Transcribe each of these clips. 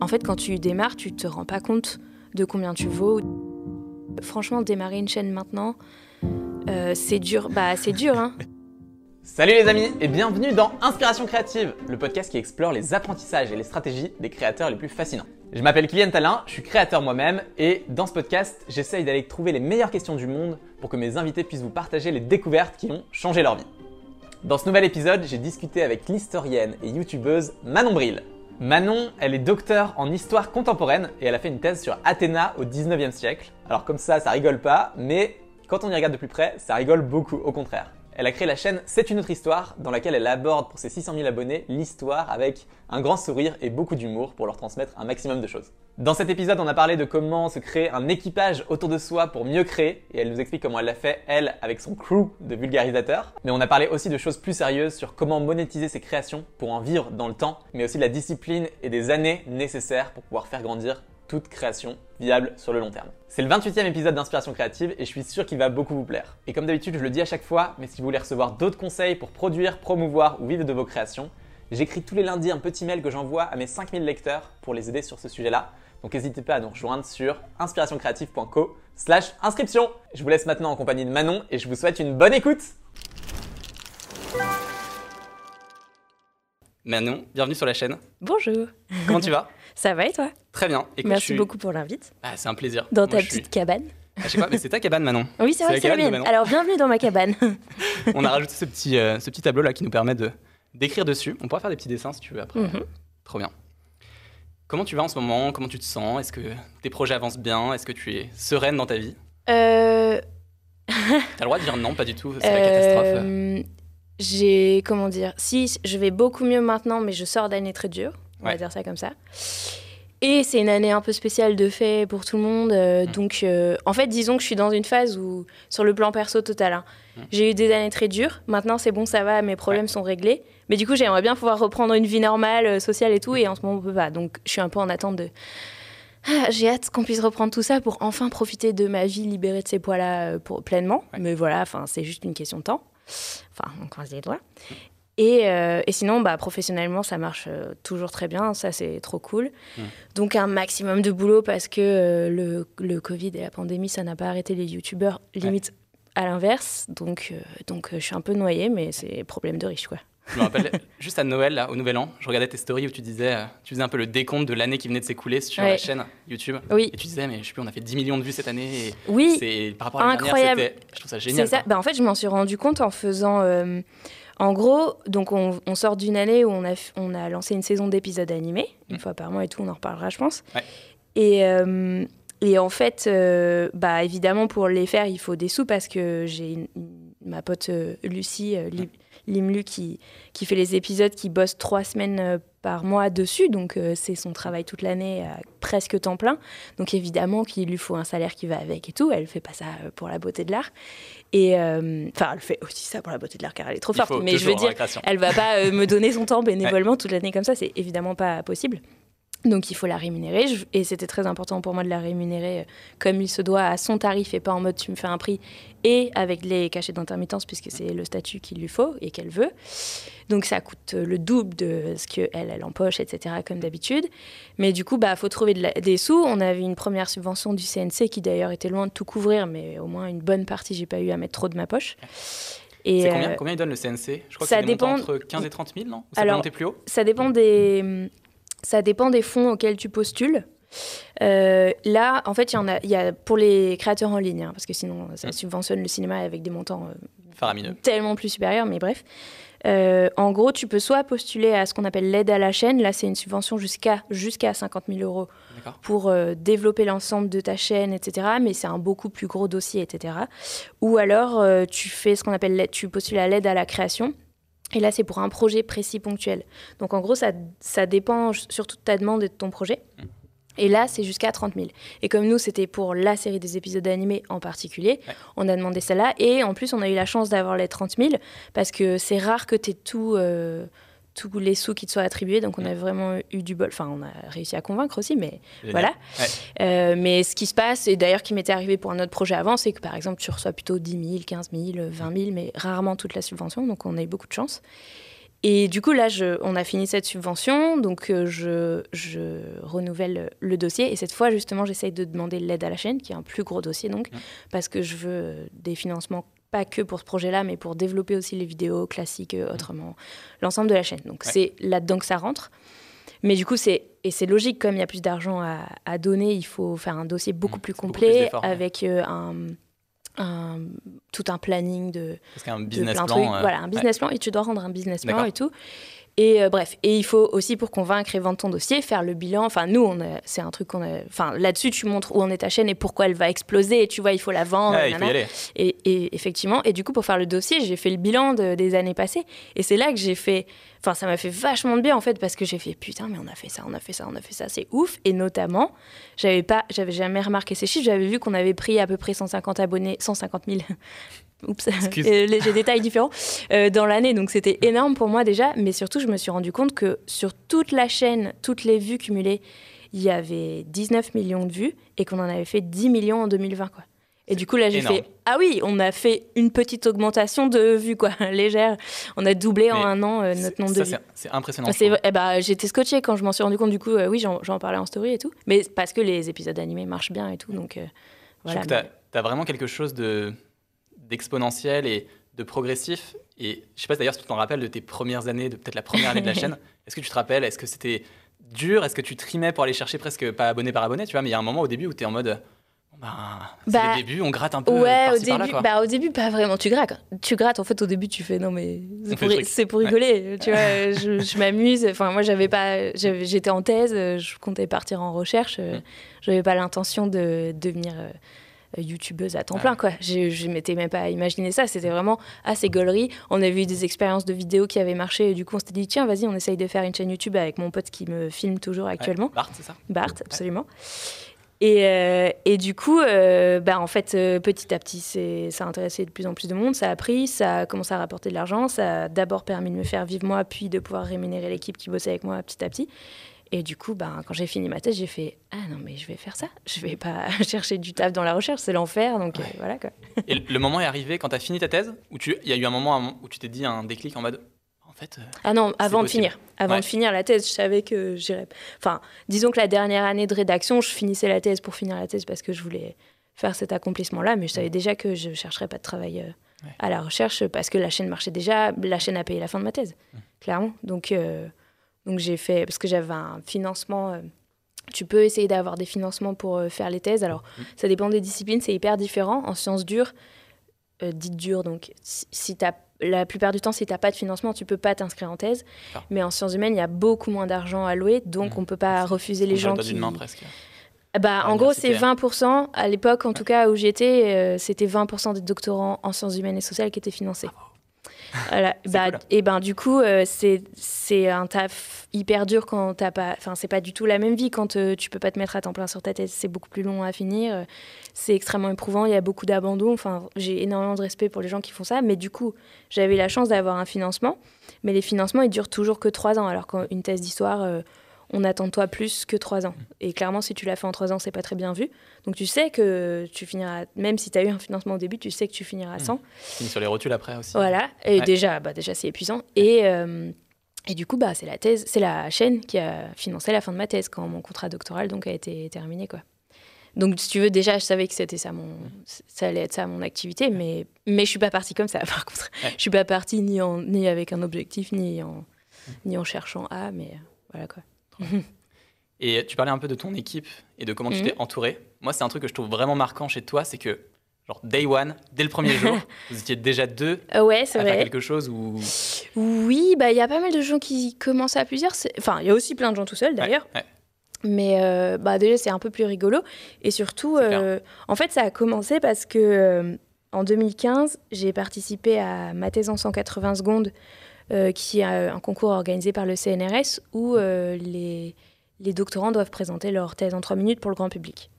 En fait, quand tu démarres, tu te rends pas compte de combien tu vaux. Franchement, démarrer une chaîne maintenant, euh, c'est dur. Bah, c'est dur, hein. Salut les amis et bienvenue dans Inspiration créative, le podcast qui explore les apprentissages et les stratégies des créateurs les plus fascinants. Je m'appelle Kylian Talin, je suis créateur moi-même et dans ce podcast, j'essaye d'aller trouver les meilleures questions du monde pour que mes invités puissent vous partager les découvertes qui ont changé leur vie. Dans ce nouvel épisode, j'ai discuté avec l'historienne et youtubeuse Manon Bril. Manon, elle est docteur en histoire contemporaine et elle a fait une thèse sur Athéna au 19e siècle. Alors comme ça, ça rigole pas, mais quand on y regarde de plus près, ça rigole beaucoup, au contraire. Elle a créé la chaîne C'est une autre histoire, dans laquelle elle aborde pour ses 600 000 abonnés l'histoire avec un grand sourire et beaucoup d'humour pour leur transmettre un maximum de choses. Dans cet épisode, on a parlé de comment se créer un équipage autour de soi pour mieux créer, et elle nous explique comment elle l'a fait, elle, avec son crew de vulgarisateurs. Mais on a parlé aussi de choses plus sérieuses sur comment monétiser ses créations pour en vivre dans le temps, mais aussi de la discipline et des années nécessaires pour pouvoir faire grandir toute création viable sur le long terme. C'est le 28e épisode d'Inspiration créative et je suis sûr qu'il va beaucoup vous plaire. Et comme d'habitude, je le dis à chaque fois, mais si vous voulez recevoir d'autres conseils pour produire, promouvoir ou vivre de vos créations, j'écris tous les lundis un petit mail que j'envoie à mes 5000 lecteurs pour les aider sur ce sujet-là. Donc n'hésitez pas à nous rejoindre sur inspirationcreative.co slash inscription. Je vous laisse maintenant en compagnie de Manon et je vous souhaite une bonne écoute. Manon, bienvenue sur la chaîne. Bonjour. Comment tu vas? Ça va et toi? Très bien. Écoute, Merci beaucoup pour l'invite. Ah, c'est un plaisir. Dans ta petite cabane. Ah, je sais pas, mais c'est ta cabane, Manon. Oui, c'est vrai, c'est la mienne. Alors, bienvenue dans ma cabane. On a rajouté ce petit, euh, ce petit tableau là qui nous permet de d'écrire dessus. On pourra faire des petits dessins si tu veux après. Mhm. Trop bien. Comment tu vas en ce moment? Comment tu te sens? Est-ce que tes projets avancent bien? Est-ce que tu es sereine dans ta vie? Euh... T'as le droit de dire non, pas du tout, c'est la catastrophe. Euh, j'ai, comment dire, si je vais beaucoup mieux maintenant, mais je sors d'année très dure, on va dire ça comme ça. Et c'est une année un peu spéciale de fait pour tout le monde. Euh, mm. Donc, euh, en fait, disons que je suis dans une phase où, sur le plan perso total, hein, mm. j'ai eu des années très dures. Maintenant, c'est bon, ça va, mes problèmes sont réglés. Mais du coup, j'aimerais bien pouvoir reprendre une vie normale, euh, sociale et tout. Et en ce moment, on peut pas. Donc, je suis un peu en attente de. Ah, j'ai hâte qu'on puisse reprendre tout ça pour enfin profiter de ma vie libérée de ces poids-là pleinement. Mais voilà, c'est juste une question de temps. Enfin, on croise les doigts. Et, euh, et, sinon, bah, professionnellement, ça marche euh, toujours très bien. Ça, c'est trop cool. Donc, un maximum de boulot parce que euh, le, le, Covid et la pandémie, ça n'a pas arrêté les youtubeurs, limite à l'inverse. Donc, donc je suis un peu noyée, mais c'est problème de riche, quoi. Je me rappelle juste à Noël, là, au Nouvel An, je regardais tes stories où tu disais, tu faisais un peu le décompte de l'année qui venait de s'écouler sur la chaîne YouTube. Oui. Et tu disais, mais je sais plus, on a fait 10 millions de vues cette année. Et oui. C'est par rapport à Incroyable. Dernière, je trouve ça génial. Ça. Bah, en fait, je m'en suis rendu compte en faisant. En gros, donc on, sort d'une année où on a, on a lancé une saison d'épisodes animés, une mm. fois par mois et tout, on en reparlera, je pense. Et, euh, et, en fait, euh, bah, évidemment, pour les faire, il faut des sous parce que j'ai ma pote euh, Lucie, Limlu, qui, qui fait les épisodes, qui bosse trois semaines par mois dessus, donc c'est son travail toute l'année à presque temps plein. Donc évidemment qu'il lui faut un salaire qui va avec et tout. Elle fait pas ça pour la beauté de l'art. Et euh, enfin, elle fait aussi ça pour la beauté de l'art car elle est trop forte. Mais je veux dire, elle va pas euh, me donner son temps bénévolement toute l'année comme ça. C'est évidemment pas possible. Donc il faut la rémunérer. Et c'était très important pour moi de la rémunérer euh, comme il se doit à son tarif et pas en mode tu me fais un prix et avec les cachets d'intermittence puisque c'est le statut qu'il lui faut et qu'elle veut. Donc ça coûte le double de ce qu'elle, elle empoche, etc. comme d'habitude. Mais du coup, bah faut trouver des sous. On avait une première subvention du CNC qui d'ailleurs était loin de tout couvrir, mais au moins une bonne partie, j'ai pas eu à mettre trop de ma poche. Et combien, euh, combien il donne le CNC Je crois ça que dépend entre 15 et 30 000, non? Ça Alors, peut monter plus haut? Ça dépend des ça dépend des fonds auxquels tu postules. Euh, là, en fait, il y en a, y a pour les créateurs en ligne, hein, parce que sinon, ça mmh. subventionne le cinéma avec des montants euh, tellement plus supérieurs, mais bref. Euh, en gros, tu peux soit postuler à ce qu'on appelle l'aide à la chaîne. Là, c'est une subvention jusqu'à jusqu'à 50 000 euros pour développer l'ensemble de ta chaîne, etc. Mais c'est un beaucoup plus gros dossier, etc. Ou alors, tu fais ce qu'on appelle, tu postules à l'aide à la création. Et là, c'est pour un projet précis, ponctuel. Donc, en gros, ça, ça dépend surtout de ta demande et de ton projet. Mmh. Et là, c'est jusqu'à 30 000. Et comme nous, c'était pour la série des épisodes animés en particulier, on a demandé celle-là. Et en plus, on a eu la chance d'avoir les 30 000 parce que c'est rare que tu aies tout, euh, tous les sous qui te soient attribués. Donc, on a vraiment eu du bol. Enfin, on a réussi à convaincre aussi, mais voilà. Euh, mais ce qui se passe, et d'ailleurs qui m'était arrivé pour un autre projet avant, c'est que par exemple, tu reçois plutôt 10 000, 15 000, 20 000, mais rarement toute la subvention. Donc, on a eu beaucoup de chance. Et du coup, là, je, on a fini cette subvention, donc euh, je, je, renouvelle le dossier. Et cette fois, justement, j'essaye de demander l'aide à la chaîne, qui est un plus gros dossier, donc, parce que je veux des financements pas que pour ce projet-là, mais pour développer aussi les vidéos classiques euh, autrement, l'ensemble de la chaîne. Donc c'est là-dedans que ça rentre. Mais du coup, c'est et c'est logique, comme il y a plus d'argent à, donner, il faut faire un dossier beaucoup mmh, plus complet avec euh, un, tout un planning de. Parce qu'un business plan. Euh, voilà, un business plan et tu dois rendre un business plan et tout. Et euh, bref, et il faut aussi pour convaincre et vendre ton dossier, faire le bilan. Enfin, nous, c'est un truc qu'on a. Enfin, là-dessus, tu montres où en est ta chaîne et pourquoi elle va exploser. Et tu vois, il faut la vendre. il faut y aller. Et, et, effectivement, et du coup, pour faire le dossier, j'ai fait le bilan des années passées. Et c'est là que j'ai fait. Enfin, ça m'a fait vachement de bien en fait parce que j'ai fait putain, mais on a fait ça, on a fait ça, on a fait ça, c'est ouf. Et notamment, j'avais pas, j'avais jamais remarqué ces chiffres. J'avais vu qu'on avait pris à peu près 150 abonnés, 150 000 Oups, j'ai détails différents euh, dans l'année, donc c'était énorme pour moi déjà. Mais surtout, je me suis rendu compte que sur toute la chaîne, toutes les vues cumulées, il y avait 19 millions de vues et qu'on en avait fait 10 millions en 2020, quoi. Et du coup, là, j'ai fait Ah oui, on a fait une petite augmentation de vues, quoi, légère. On a doublé en un an euh, notre nombre de vues. C'est impressionnant. Eh ben, J'étais scotché quand je m'en suis rendu compte. Du coup, euh, oui, j'en parlais en story et tout. Mais parce que les épisodes animés marchent bien et tout. Donc, voilà. Tu as, vraiment quelque chose de d'exponentiel et de progressif. Et je sais pas d'ailleurs si tu t'en rappelles de tes premières années, de peut-être la première année de la chaîne. Est-ce que tu te rappelles Est-ce que c'était dur? Est-ce que tu trimais pour aller chercher presque pas abonné par abonné Tu vois, mais il y a un moment au début où tu es en mode. Ben, c'est bah, le début, on gratte un peu. Ouais, au début, bah, au début, pas vraiment. Tu grattes. Tu grattes. En fait, au début, tu fais non, mais c'est pour, rigoler. Tu vois, je, m'amuse. Enfin, moi, j'avais pas, j'étais en thèse. Je comptais partir en recherche. Mm. J'avais pas l'intention de devenir euh, euh, youtubeuse à temps plein quoi. Je, je m'étais même pas imaginé ça. C'était vraiment assez gaulerie. On avait eu des expériences de vidéos qui avaient marché. Et du coup, on s'était dit tiens, vas-y, on essaye de faire une chaîne YouTube avec mon pote qui me filme toujours actuellement. Bart, c'est ça? Bart, absolument. Et, euh, et, du coup, euh, bah, en fait, petit à petit, ça a intéressé de plus en plus de monde, ça a pris, ça a commencé à rapporter de l'argent, ça a d'abord permis de me faire vivre moi, puis de pouvoir rémunérer l'équipe qui bossait avec moi petit à petit. Et du coup, ben, quand j'ai fini ma thèse, j'ai fait Ah non, mais je vais faire ça. Je vais pas chercher du taf dans la recherche, c'est l'enfer. Donc euh, voilà quoi. Et le moment est arrivé quand tu as fini ta thèse Ou il y a eu un moment où tu t'es dit un déclic en mode En fait. Euh, ah non, avant de finir. Avant de finir la thèse, je savais que j'irais. Enfin, disons que la dernière année de rédaction, je finissais la thèse pour finir la thèse parce que je voulais faire cet accomplissement-là. Mais je savais déjà que je chercherais pas de travail euh, à la recherche parce que la chaîne marchait déjà. La chaîne a payé la fin de ma thèse, clairement. Donc. Donc j'ai fait, parce que j'avais un financement, euh, tu peux essayer d'avoir des financements pour euh, faire les thèses. Alors mmh. ça dépend des disciplines, c'est hyper différent. En sciences dures, euh, dites dures, donc si, la plupart du temps, si tu n'as pas de financement, tu peux pas t'inscrire en thèse. Mais en sciences humaines, il y a beaucoup moins d'argent alloué, donc mmh. on peut pas refuser les gens qui... main presque. Bah, en gros, c'est 20%. À l'époque, en tout cas, où j'étais, c'était 20% des doctorants en sciences humaines et sociales qui étaient financés. Ah voilà. bah, Et ben du coup, euh, c'est un taf hyper dur quand t'as pas. Enfin, c'est pas du tout la même vie quand euh, tu peux pas te mettre à temps plein sur ta thèse. C'est beaucoup plus long à finir. c'est extrêmement éprouvant. Il y a beaucoup d'abandon. Enfin, j'ai énormément de respect pour les gens qui font ça. Mais du coup, j'avais la chance d'avoir un financement. Mais les financements, ils durent toujours que trois ans. Alors qu'une thèse d'histoire euh, on attend de toi plus que trois ans. Et clairement, si tu l'as fait en trois ans, c'est pas très bien vu. Donc tu sais que tu finiras, même si tu as eu un financement au début, tu sais que tu finiras à 100. Mmh. Tu finis sur les rotules après aussi. Voilà, et déjà, bah, déjà c'est épuisant. Et, euh, et du coup, bah, c'est la thèse, c'est la chaîne qui a financé la fin de ma thèse quand mon contrat doctoral donc, a été terminé. Quoi. Donc, si tu veux, déjà, je savais que c'était ça, mon, ça allait être ça mon activité, mais, mais je suis pas partie comme ça, par contre. Je Je suis pas partie ni, en, ni avec un objectif, ni en, ni en cherchant à, mais euh, voilà quoi. Et tu parlais un peu de ton équipe et de comment tu t'es mhm. entouré. Moi, c'est un truc que je trouve vraiment marquant chez toi, c'est que, genre, day one, dès le premier jour, vous étiez déjà deux euh, ouais, c'est vrai. faire quelque chose ou... Oui, bah il y a pas mal de gens qui commencent à plusieurs. Enfin, il y a aussi plein de gens tout seuls, d'ailleurs. Mais euh, bah, déjà, c'est un peu plus rigolo. Et surtout, euh, en fait, ça a commencé parce que en 2015, j'ai participé à ma thèse en 180 secondes euh, qui est un concours organisé par le CNRS où euh, les, les, doctorants doivent présenter leur thèse en trois minutes pour le grand public.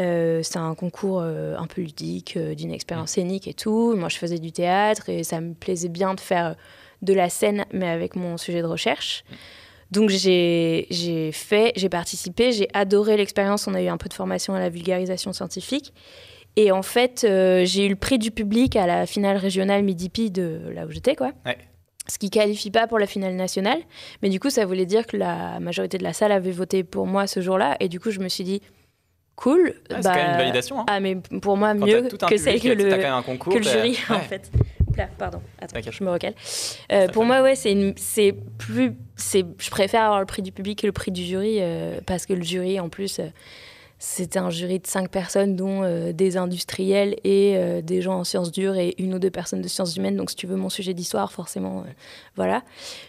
Euh, c'est un concours un peu ludique, d'une expérience mmh. scénique et tout. Moi, je faisais du théâtre et ça me plaisait bien de faire de la scène, mais avec mon sujet de recherche. Donc j'ai fait, j'ai participé, j'ai adoré l'expérience. On a eu un peu de formation à la vulgarisation scientifique. Et en fait, j'ai eu le prix du public à la finale régionale Midi-Pi de là où j'étais, quoi. Ouais. Ce qui qualifie pas pour la finale nationale. Mais du coup, ça voulait dire que la majorité de la salle avait voté pour moi ce jour-là. Et du coup, je me suis dit, cool. Ah, c'est quand même une validation. Hein. Ah, mais pour moi, mieux que celle que le, concours, que le jury, en fait. Là, pardon, attends, je me recale. Euh, pour moi, ouais, c'est plus. Je préfère avoir le prix du public que le prix du jury, euh, parce que le jury, en plus. Euh, c'était un jury de cinq personnes, dont euh, des industriels et euh, des gens en sciences dures et une ou deux personnes de sciences humaines. Donc, si tu veux mon sujet d'histoire, forcément, euh, voilà.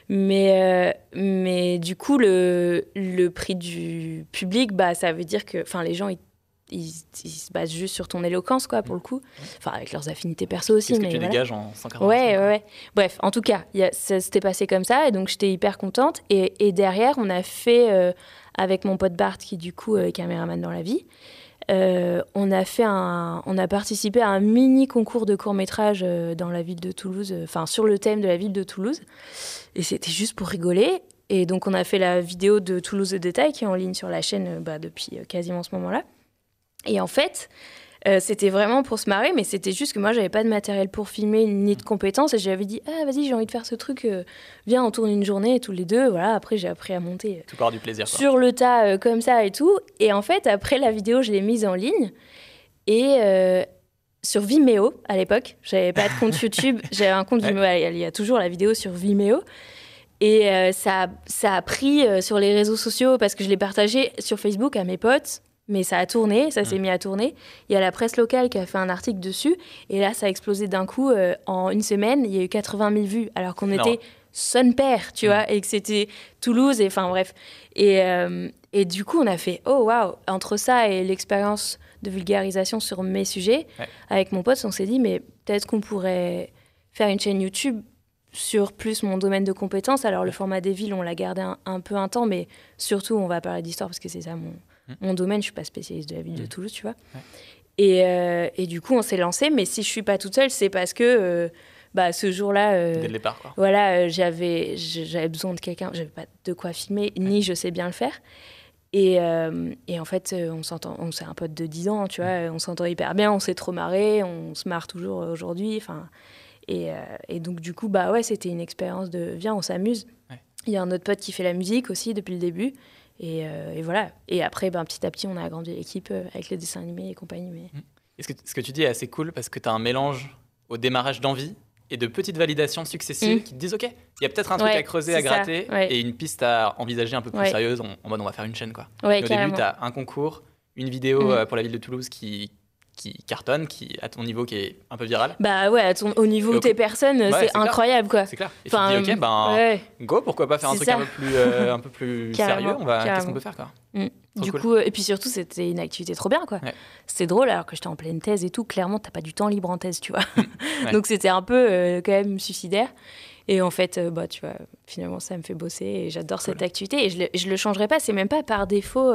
Mais, mais du coup, le, le prix du public, bah, ça veut dire que les gens, ils, ils, se basent juste sur ton éloquence, quoi, pour le coup. Enfin, avec leurs affinités perso aussi. Qu'est-ce que tu dégages en 140 ouais, ouais, ouais. Bref, en tout cas, ça s'était passé comme ça. Et donc, j'étais hyper contente. Et, et, derrière, on a fait avec mon pote Bart qui du coup est caméraman dans la vie. Euh, on a fait un, on a participé à un mini concours de court métrage euh, dans la ville de Toulouse, euh, enfin sur le thème de la ville de Toulouse, et c'était juste pour rigoler. Et donc on a fait la vidéo de Toulouse de détail qui est en ligne sur la chaîne bah, depuis quasiment ce moment-là. Et en fait, euh, c'était vraiment pour se marrer, mais c'était juste que moi, j'avais pas de matériel pour filmer ni de compétences. Et j'avais dit, ah, vas-y, j'ai envie de faire ce truc, euh, viens, on tourne une journée tous les deux. Voilà, après, j'ai appris à monter. Tout part du plaisir. Sur le tas, euh, comme ça et tout. Et en fait, après la vidéo, je l'ai mise en ligne. Et sur Vimeo, à l'époque, j'avais pas de compte YouTube. J'avais un compte Vimeo, il y a toujours la vidéo sur Vimeo. Et ça, ça a pris sur les réseaux sociaux parce que je l'ai partagé sur Facebook à mes potes mais ça a tourné, ça s'est mm. mis à tourner. Il y a la presse locale qui a fait un article dessus, et là, ça a explosé d'un coup. Euh, en une semaine, il y a eu 80 000 vues, alors qu'on était son père, tu mm. vois, et que c'était Toulouse, et enfin bref. Et, euh, et du coup, on a fait, oh waouh, entre ça et l'expérience de vulgarisation sur mes sujets, avec mon pote, on s'est dit, mais peut-être qu'on pourrait faire une chaîne YouTube sur plus mon domaine de compétences. Alors, le format des villes, on l'a gardé un, un, peu un temps, mais surtout, on va parler d'histoire parce que c'est ça mon. Mon domaine, je suis pas spécialiste de la ville de mm. Toulouse, tu vois. Et, euh, et, du coup, on s'est lancé. Mais si je suis pas toute seule, c'est parce que euh, bah, ce jour-là, euh, Dès le départ, quoi. voilà, j'avais j'avais besoin de quelqu'un. J'avais pas de quoi filmer, ni je sais bien le faire. Et, et en fait, on s'entend. On c'est un pote de 10 ans, tu vois. Mm. On s'entend hyper bien. On s'est trop marré. On se marre toujours aujourd'hui. Enfin. Et, et, donc, du coup, bah ouais, c'était une expérience de viens, on s'amuse. Il y a un autre pote qui fait la musique aussi depuis le début. Euh, et, voilà. Et après, ben, petit à petit, on a agrandi l'équipe euh, avec les dessins animés et compagnie. Mais... Mmh. ce, que, ce que tu dis est assez cool parce que tu as un mélange au démarrage d'envie et de petites validations successives mmh. qui te disent OK, il y a peut-être un truc à creuser, à gratter et une piste à envisager un peu plus sérieuse en, mode on va faire une chaîne. Quoi. au début, tu as un concours, une vidéo mmh. euh, pour la ville de Toulouse qui, qui cartonne, qui à ton niveau qui est un peu viral. Bah ouais, au niveau de tes personnes, c'est incroyable quoi. C'est clair. Et tu te dis ok, ben go, pourquoi pas faire un truc un peu plus, euh, un peu plus sérieux On va, qu'est-ce qu'on peut faire quoi mm. Du coup, et puis surtout, c'était une activité trop bien, quoi. C'était drôle, alors que j'étais en pleine thèse et tout. Clairement, t'as pas du temps libre en thèse, tu vois. Mm. Donc c'était un peu euh, quand même suicidaire. Et en fait, euh, bah, tu vois, finalement, ça me fait bosser et j'adore cette activité. Et je le, je le changerai pas. C'est même pas par défaut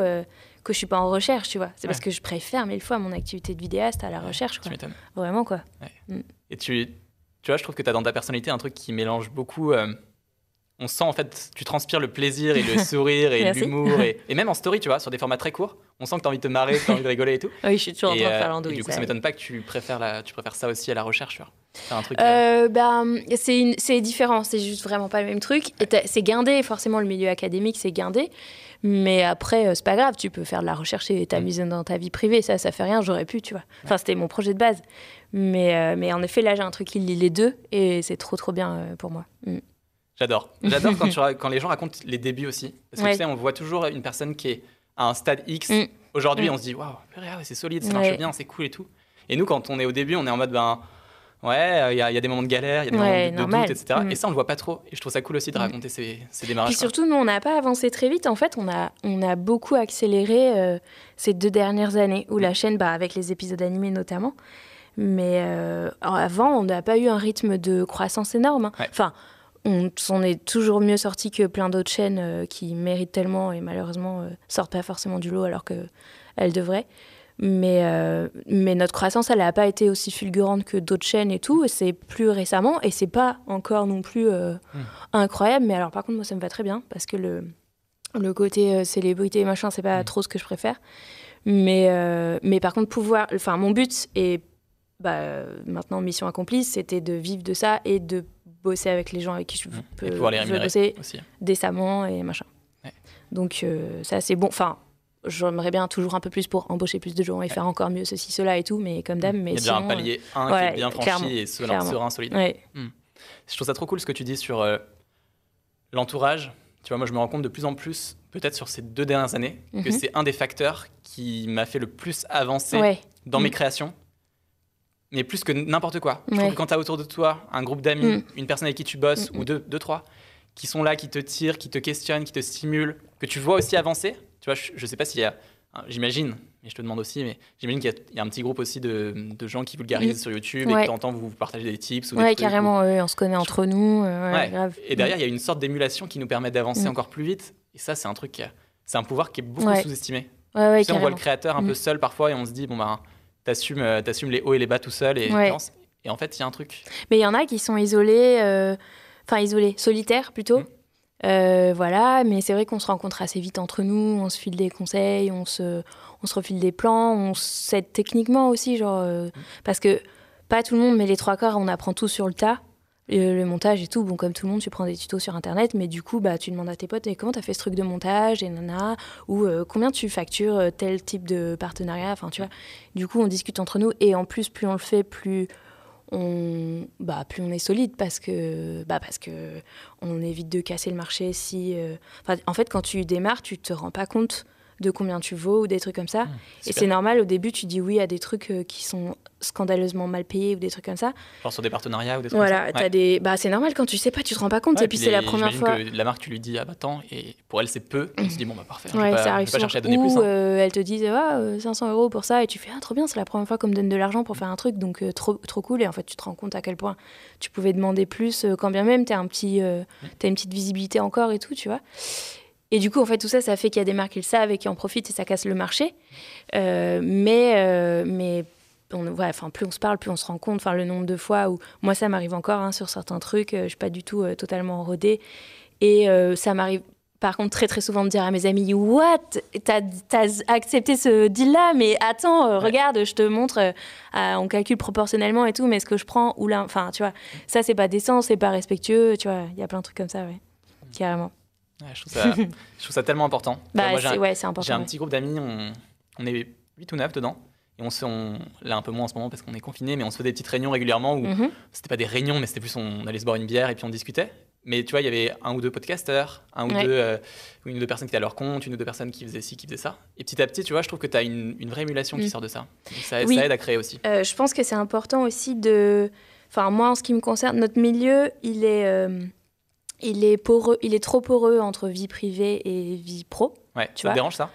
que je suis pas en recherche, tu vois. C'est parce que je préfère mille fois mon activité de vidéaste à la recherche, quoi. Tu Vraiment, quoi. Mm. Et tu, tu vois, je trouve que tu as dans ta personnalité un truc qui mélange beaucoup. Euh, on sent en fait, tu transpires le plaisir et le sourire et l'humour. Et, et, même en story, tu vois, sur des formats très courts, on sent que tu as envie de te marrer, que tu as envie de rigoler et tout. Oui, je suis toujours en train de faire euh, l'andouille. Du coup, ça, m'étonne pas que tu préfères, la, tu préfères ça aussi à la recherche, tu vois. Un truc, euh, ben, c'est différent, c'est juste vraiment pas le même truc. C'est guindé, forcément, le milieu académique, c'est guindé. Mais après, euh, c'est pas grave, tu peux faire de la recherche et t'amuser dans ta vie privée, ça, ça fait rien, j'aurais pu, tu vois. Enfin, c'était mon projet de base. Mais, euh, mais en effet, là, j'ai un truc qui lit les deux et c'est trop, trop bien euh, pour moi. Mm. J'adore. J'adore quand, quand, les gens racontent les débuts aussi. Parce que tu sais, on voit toujours une personne qui est à un stade X. Mm. Aujourd'hui, mm. on se dit, waouh, c'est solide, ça marche bien, c'est cool et tout. Et nous, quand on est au début, on est en mode, ben ouais, il y, a des moments de galère, il y a des moments de, doute, etc. Mm. Et ça, on le voit pas trop. Et je trouve ça cool aussi de raconter ces, ces démarrages. Et surtout, nous, on n'a pas avancé très vite. En fait, on a, on a beaucoup accéléré euh, ces deux dernières années, où la chaîne, bah, avec les épisodes animés notamment. Mais euh, avant, on n'a pas eu un rythme de croissance énorme. Hein. Enfin, on s'en est toujours mieux sorti que plein d'autres chaînes euh, qui méritent tellement et malheureusement sortent pas forcément du lot alors qu'elles devraient. Mais, euh, mais notre croissance, elle n'a pas été aussi fulgurante que d'autres chaînes et tout. C'est plus récemment et c'est pas encore non plus euh, hmm. incroyable. Mais alors, par contre, moi, ça me va très bien parce que le, le côté euh, célébrité et machin, c'est pas hmm. trop ce que je préfère. Mais, mais par contre, pouvoir. Enfin, mon but, et bah, maintenant mission accomplie, c'était de vivre de ça et de bosser avec les gens avec qui je Mmh. peux, je veux bosser aussi. décemment et machin. Ouais. Donc euh, ça c'est bon. Enfin, j'aimerais bien toujours un peu plus pour embaucher plus de gens et faire encore mieux ceci, cela et tout, mais comme d'hab. Mais Il y a déjà un palier 1 qui ouais, est bien franchi et serein, solide. euh, ouais. Je trouve ça trop cool ce que tu dis sur euh, l'entourage. Tu vois, moi, je me rends compte de plus en plus, peut-être sur ces deux dernières années, que Mhm. c'est un des facteurs qui m'a fait le plus avancer dans mes Mm. créations. Mais plus que n'importe quoi. Je Ouais. trouve que quand tu as autour de toi un groupe d'amis, Mm. une personne avec qui tu bosses, Mm, ou deux, deux, trois, qui sont là, qui te tirent, qui te questionnent, qui te stimulent, que tu vois aussi avancer. Tu vois, je, je sais pas s'il y a. hein, J'imagine, mais je te demande aussi, mais j'imagine qu'il y, a- il y a un petit groupe aussi de, de gens qui vulgarisent Mm. sur YouTube et Ouais. que tu entends vous, vous partager des tips ou des carrément, on se connaît entre nous. euh, ouais, grave. Et derrière, il y a une sorte d'émulation qui nous permet d'avancer Mm. encore plus vite. Et ça, c'est un truc, a- c'est un pouvoir qui est beaucoup sous-estimé. Ouais, ouais, Tu sais, on voit le créateur un Mm. peu seul parfois et on se dit, bon, bah, t'assumes, euh, t'assumes les hauts et les bas tout seul et, Ouais. et en fait, il y a un truc. Mais il y en a qui sont isolés, euh, enfin isolés, solitaires plutôt. Mm. Euh, voilà, mais c'est vrai qu'on se rencontre assez vite entre nous, on se file des conseils, on se, on se refile des plans, on s'aide techniquement aussi, genre, euh, Mm. parce que pas tout le monde, mais les trois quarts, on apprend tout sur le tas. Euh, le montage et tout, bon, comme tout le monde, tu prends des tutos sur internet, mais du coup, bah, tu demandes à tes potes, et comment t'as fait ce truc de montage, et ou euh, combien tu factures euh, tel type de partenariat, enfin, tu vois. Du coup, on discute entre nous, et en plus, plus on le fait, plus on, bah, plus on est solide parce que, bah, parce que on évite de casser le marché si. en fait, quand tu démarres, tu te rends pas compte de combien tu vaux ou des trucs comme ça. et Super. c'est normal, au début, tu dis oui à des trucs euh, qui sont scandaleusement mal payés ou des trucs comme ça. Genre sur des partenariats ou des trucs Voilà, comme ça. des... bah, c'est normal quand tu sais pas, tu te rends pas compte. Ouais, et puis c'est la première fois. que la marque, tu lui dis, ah bah tant, et pour elle, c'est peu. On se dit, bon, bah parfait, je vais Ouais, pas, ça je arrive vais pas chercher à donner Ou plus. hein. euh, elles te disent ah, euh, 500 euros pour ça et tu fais ah trop bien c'est la première fois qu'on me donne de l'argent pour faire un truc donc euh, trop trop cool et en fait tu te rends compte à quel point tu pouvais demander plus euh, quand bien même t'as un petit euh, Mm. t'as une petite visibilité encore et tout tu vois et du coup en fait tout ça ça fait qu'il y a des marques qui le savent et qui en profitent et ça casse le marché Euh, mais euh, mais on, ouais, enfin, plus on se parle, plus on se rend compte. Enfin, le nombre de fois où moi, ça m'arrive encore hein, sur certains trucs. euh, je suis pas du tout euh, totalement rodée. Et ça m'arrive, par contre, très très souvent de dire à mes amis What? T'as as accepté ce deal-là? Mais attends, euh, regarde, je te montre. euh, on calcule proportionnellement et tout, mais ce que je prends ou là, enfin, tu vois, ça c'est pas décent, c'est pas respectueux. Tu vois, il y a plein de trucs comme ça, ouais, carrément. Ouais, je, trouve ça, je trouve ça tellement important. Bah, j'ai un- ouais, petit groupe d'amis, on, on est 8 ou 9 dedans. Et on se, on, là un peu moins en ce moment parce qu'on est confiné, mais on se fait des petites réunions régulièrement où Mhm. c'était pas des réunions, mais c'était plus on allait se boire une bière et puis on discutait. Mais tu vois, il y avait un ou deux podcasteurs, un ou Ouais. deux, euh, une ou deux personnes qui étaient à leur compte, une ou deux personnes qui faisaient ci, qui faisaient ça. Et petit à petit, tu vois, je trouve que tu as une, une vraie émulation qui Mm. sort de ça. Donc ça, Oui. ça aide à créer aussi. Euh, je pense que c'est important aussi de. Enfin, moi, en ce qui me concerne, notre milieu, il est, euh, il est poreux, il est trop poreux entre vie privée et vie pro. Ouais, Tu ça vois te dérange ça?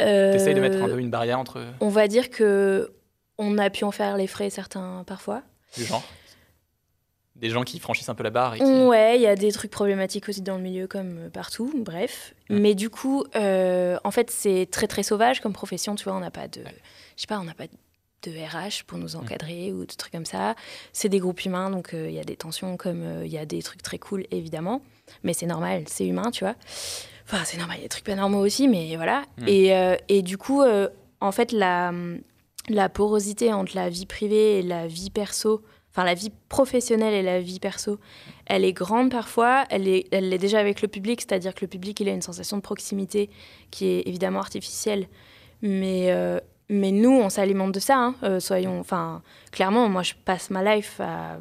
Euh, T'essayes de mettre un peu une barrière entre On va dire que on a pu en faire les frais certains parfois. les gens Des gens qui franchissent un peu la barre et qui... Ouais, il y a des trucs problématiques aussi dans le milieu comme euh, partout, bref. Mais du coup, euh, en fait, c'est très très sauvage comme profession, tu vois, on n'a pas de Ouais. je sais pas, on n'a pas de RH pour nous encadrer ou des trucs comme ça. C'est des groupes humains, donc euh, il y a des tensions comme euh, il y a des trucs très cool évidemment, mais c'est normal, c'est humain, tu vois. Enfin, c'est normal, il y a des trucs pas normaux aussi, mais voilà. Mm. Et, euh, et du coup, en fait, la, la porosité entre la vie privée et la vie perso, enfin la vie professionnelle et la vie perso, elle est grande parfois, elle est, elle l'est déjà avec le public, c'est-à-dire que le public, il a une sensation de proximité qui est évidemment artificielle, mais, euh, mais nous, on s'alimente de ça, hein, euh, soyons, enfin, clairement, moi, je passe ma life à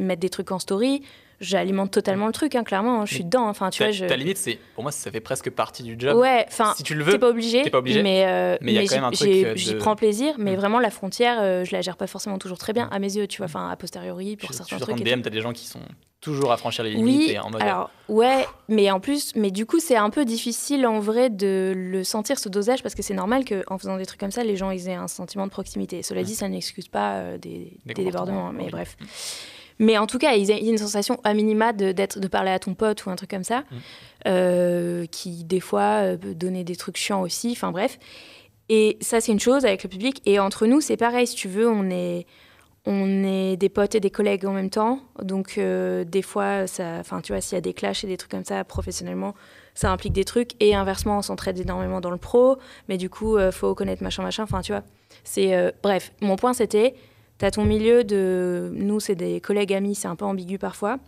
mettre des trucs en story, j'alimente totalement le truc, hein, clairement, hein, je suis Mais dedans, enfin, tu ta, vois, je... ta limite, c'est pour moi, ça fait presque partie du job. Ouais, enfin, si tu le T'es veux, pas obligé. t'es pas obligé, Mais euh, mais il y a quand j'y- même un truc, j'ai- euh, J'y de- prends plaisir, mais Mm. vraiment la frontière, euh, je la gère pas forcément toujours très bien à mes yeux, tu vois. Enfin, a posteriori pour je, certains en train trucs. et DM, t'as des gens qui sont toujours à franchir les limites Oui, et en mode. alors ouais, mais en plus, mais du coup, c'est un peu difficile en vrai de le sentir ce dosage parce que c'est normal qu'en faisant des trucs comme ça, les gens ils aient un sentiment de proximité. Cela Mm. dit, ça n'excuse pas euh, des, Des des comportements débordements, hein, mais bref. Mais en tout cas, il y a une sensation à minima de, de parler à ton pote ou un truc comme ça, Mm. euh, qui des fois euh, peut donner des trucs chiants aussi, enfin bref. Et ça, c'est une chose avec le public. Et entre nous, c'est pareil, si tu veux, on est, on est des potes et des collègues en même temps. Donc, euh, des fois, enfin, tu vois, s'il y a des clashs et des trucs comme ça, professionnellement, ça implique des trucs. Et inversement, on s'entraide énormément dans le pro. Mais du coup, euh, faut connaître machin, machin. Enfin, tu vois. C'est, euh, bref, mon point, c'était, t'as ton milieu de. Nous, c'est des collègues amis, c'est un peu ambigu parfois.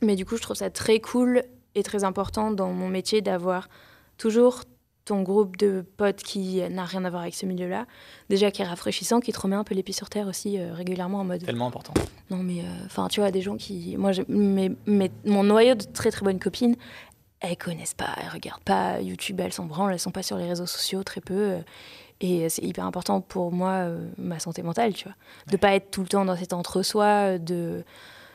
Mais du coup, je trouve ça très cool et très important dans mon métier d'avoir toujours ton groupe de potes qui n'a rien à voir avec ce milieu-là, déjà qui est rafraîchissant, qui te remet un peu pieds sur terre aussi euh, régulièrement en mode. Tellement important. Non mais, euh, enfin, tu vois, des gens qui, moi, mais, mon noyau de très très bonnes copines, elles connaissent pas, elles regardent pas YouTube, elles s'en branlent, elles sont pas sur les réseaux sociaux très peu. Euh, et c'est hyper important pour moi, ma santé mentale, tu vois, de pas être tout le temps dans cet entre-soi, de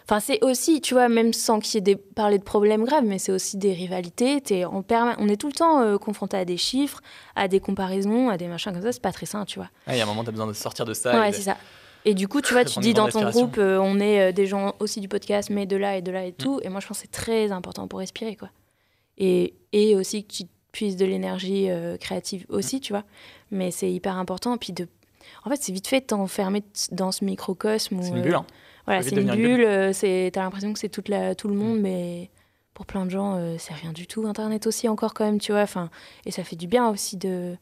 Enfin, c'est aussi, tu vois, même sans qu'il y ait des, parler de problèmes graves, mais c'est aussi des rivalités. Es en on est tout le temps euh, confronté à des chiffres, à des comparaisons, à des machins comme ça. C'est pas très sain, tu vois. Il y a un moment, tu as besoin de sortir de ça. Ouais, c'est ça. Et du coup, tu vois, tu dis dans ton groupe, euh, on est euh, des gens aussi du podcast, mais de là et de là et mm. tout. Et moi, je pense que c'est très important pour respirer, quoi. Et, et aussi que tu puisses de l'énergie créative aussi, tu vois. Mais c'est hyper important. Puis de... En fait, c'est vite fait de t'enfermer dans ce microcosme. C'est une bulle, hein. Voilà, c'est une bulle, euh, c'est, t'as l'impression que c'est tout le mm. monde, mais pour plein de gens, euh, c'est rien du tout. Internet aussi, encore quand même, tu vois. Enfin, et ça fait du bien aussi de.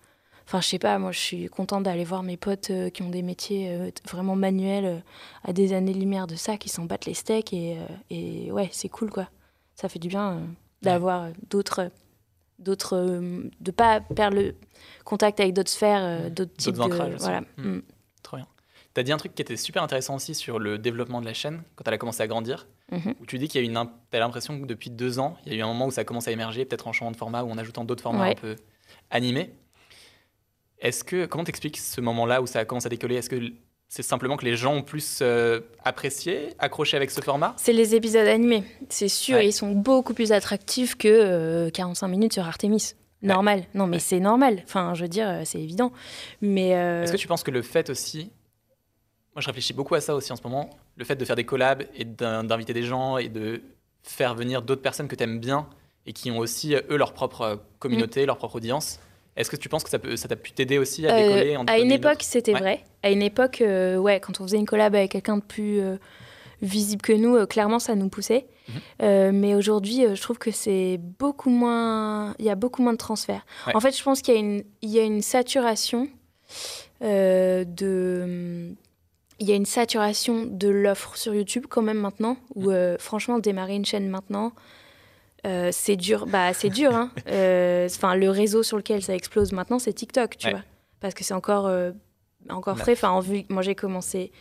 Enfin, je sais pas, moi, je suis contente d'aller voir mes potes euh, qui ont des métiers vraiment manuels à des années-lumière de ça, qui s'en battent les steaks. Et, et ouais, c'est cool, quoi. Ça fait du bien d'avoir d'autres. D'autres de pas perdre le contact avec d'autres sphères, d'autres types de. Voilà. Mm. Mm. Tu as dit un truc qui était super intéressant aussi sur le développement de la chaîne quand elle a commencé à grandir. Mhm. Où tu dis qu'il y a une. Tu as l'impression que depuis deux ans, il y a eu un moment où ça a commencé à émerger, peut-être en changeant de format ou en ajoutant d'autres formats un peu animés. Est-ce que. Comment t'expliques ce moment-là où ça a commencé à décoller? Est-ce que c'est simplement que les gens ont plus euh, apprécié, accroché avec ce format? C'est les épisodes animés, c'est sûr. Ils sont beaucoup plus attractifs que 45 euh, minutes sur Artemis. Normal. Non, mais c'est normal. Enfin, je veux dire, euh, c'est évident. Mais. Est-ce que tu penses que le fait aussi moi, je réfléchis beaucoup à ça aussi en ce moment. Le fait de faire des collabs et d'inviter des gens et de faire venir d'autres personnes que tu aimes bien et qui ont aussi, eux, leur propre communauté, mm. leur propre audience. Est-ce que tu penses que ça t'a ça pu t'aider aussi à décoller euh, À une époque, c'était vrai. À une époque, euh, ouais, quand on faisait une collab avec quelqu'un de plus euh, visible que nous, clairement, ça nous poussait. Mhm. mais aujourd'hui, je trouve que c'est beaucoup moins. Il y a beaucoup moins de transferts. En fait, je pense qu'il y, y, a une saturation de il y a une saturation de l'offre sur YouTube quand même maintenant, où mm. euh, franchement, démarrer une chaîne maintenant, euh, c'est dur. Bah, c'est dur. Hein. Euh, le réseau sur lequel ça explose maintenant, c'est TikTok, tu vois. Parce que c'est encore, encore frais. Enfin, moi, j'ai commencé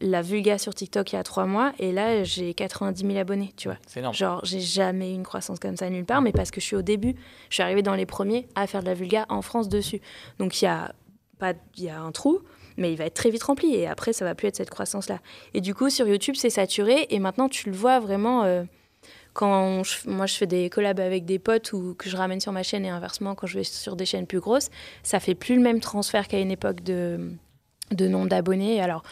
la Vulga sur TikTok il y a trois mois, et là, j'ai 90 000 abonnés, tu vois. C'est énorme. Genre, j'ai jamais eu une croissance comme ça nulle part, mais parce que je suis au début, je suis arrivée dans les premiers à faire de la Vulga en France dessus. Donc, il y a, pas, il y a un trou mais il va être très vite rempli et après ça va plus être cette croissance là et du coup sur YouTube c'est saturé et maintenant tu le vois vraiment euh, quand moi je fais des collabs avec des potes ou que je ramène sur ma chaîne et inversement quand je vais sur des chaînes plus grosses ça fait plus le même transfert qu'à une époque de de nombre d'abonnés. Alors,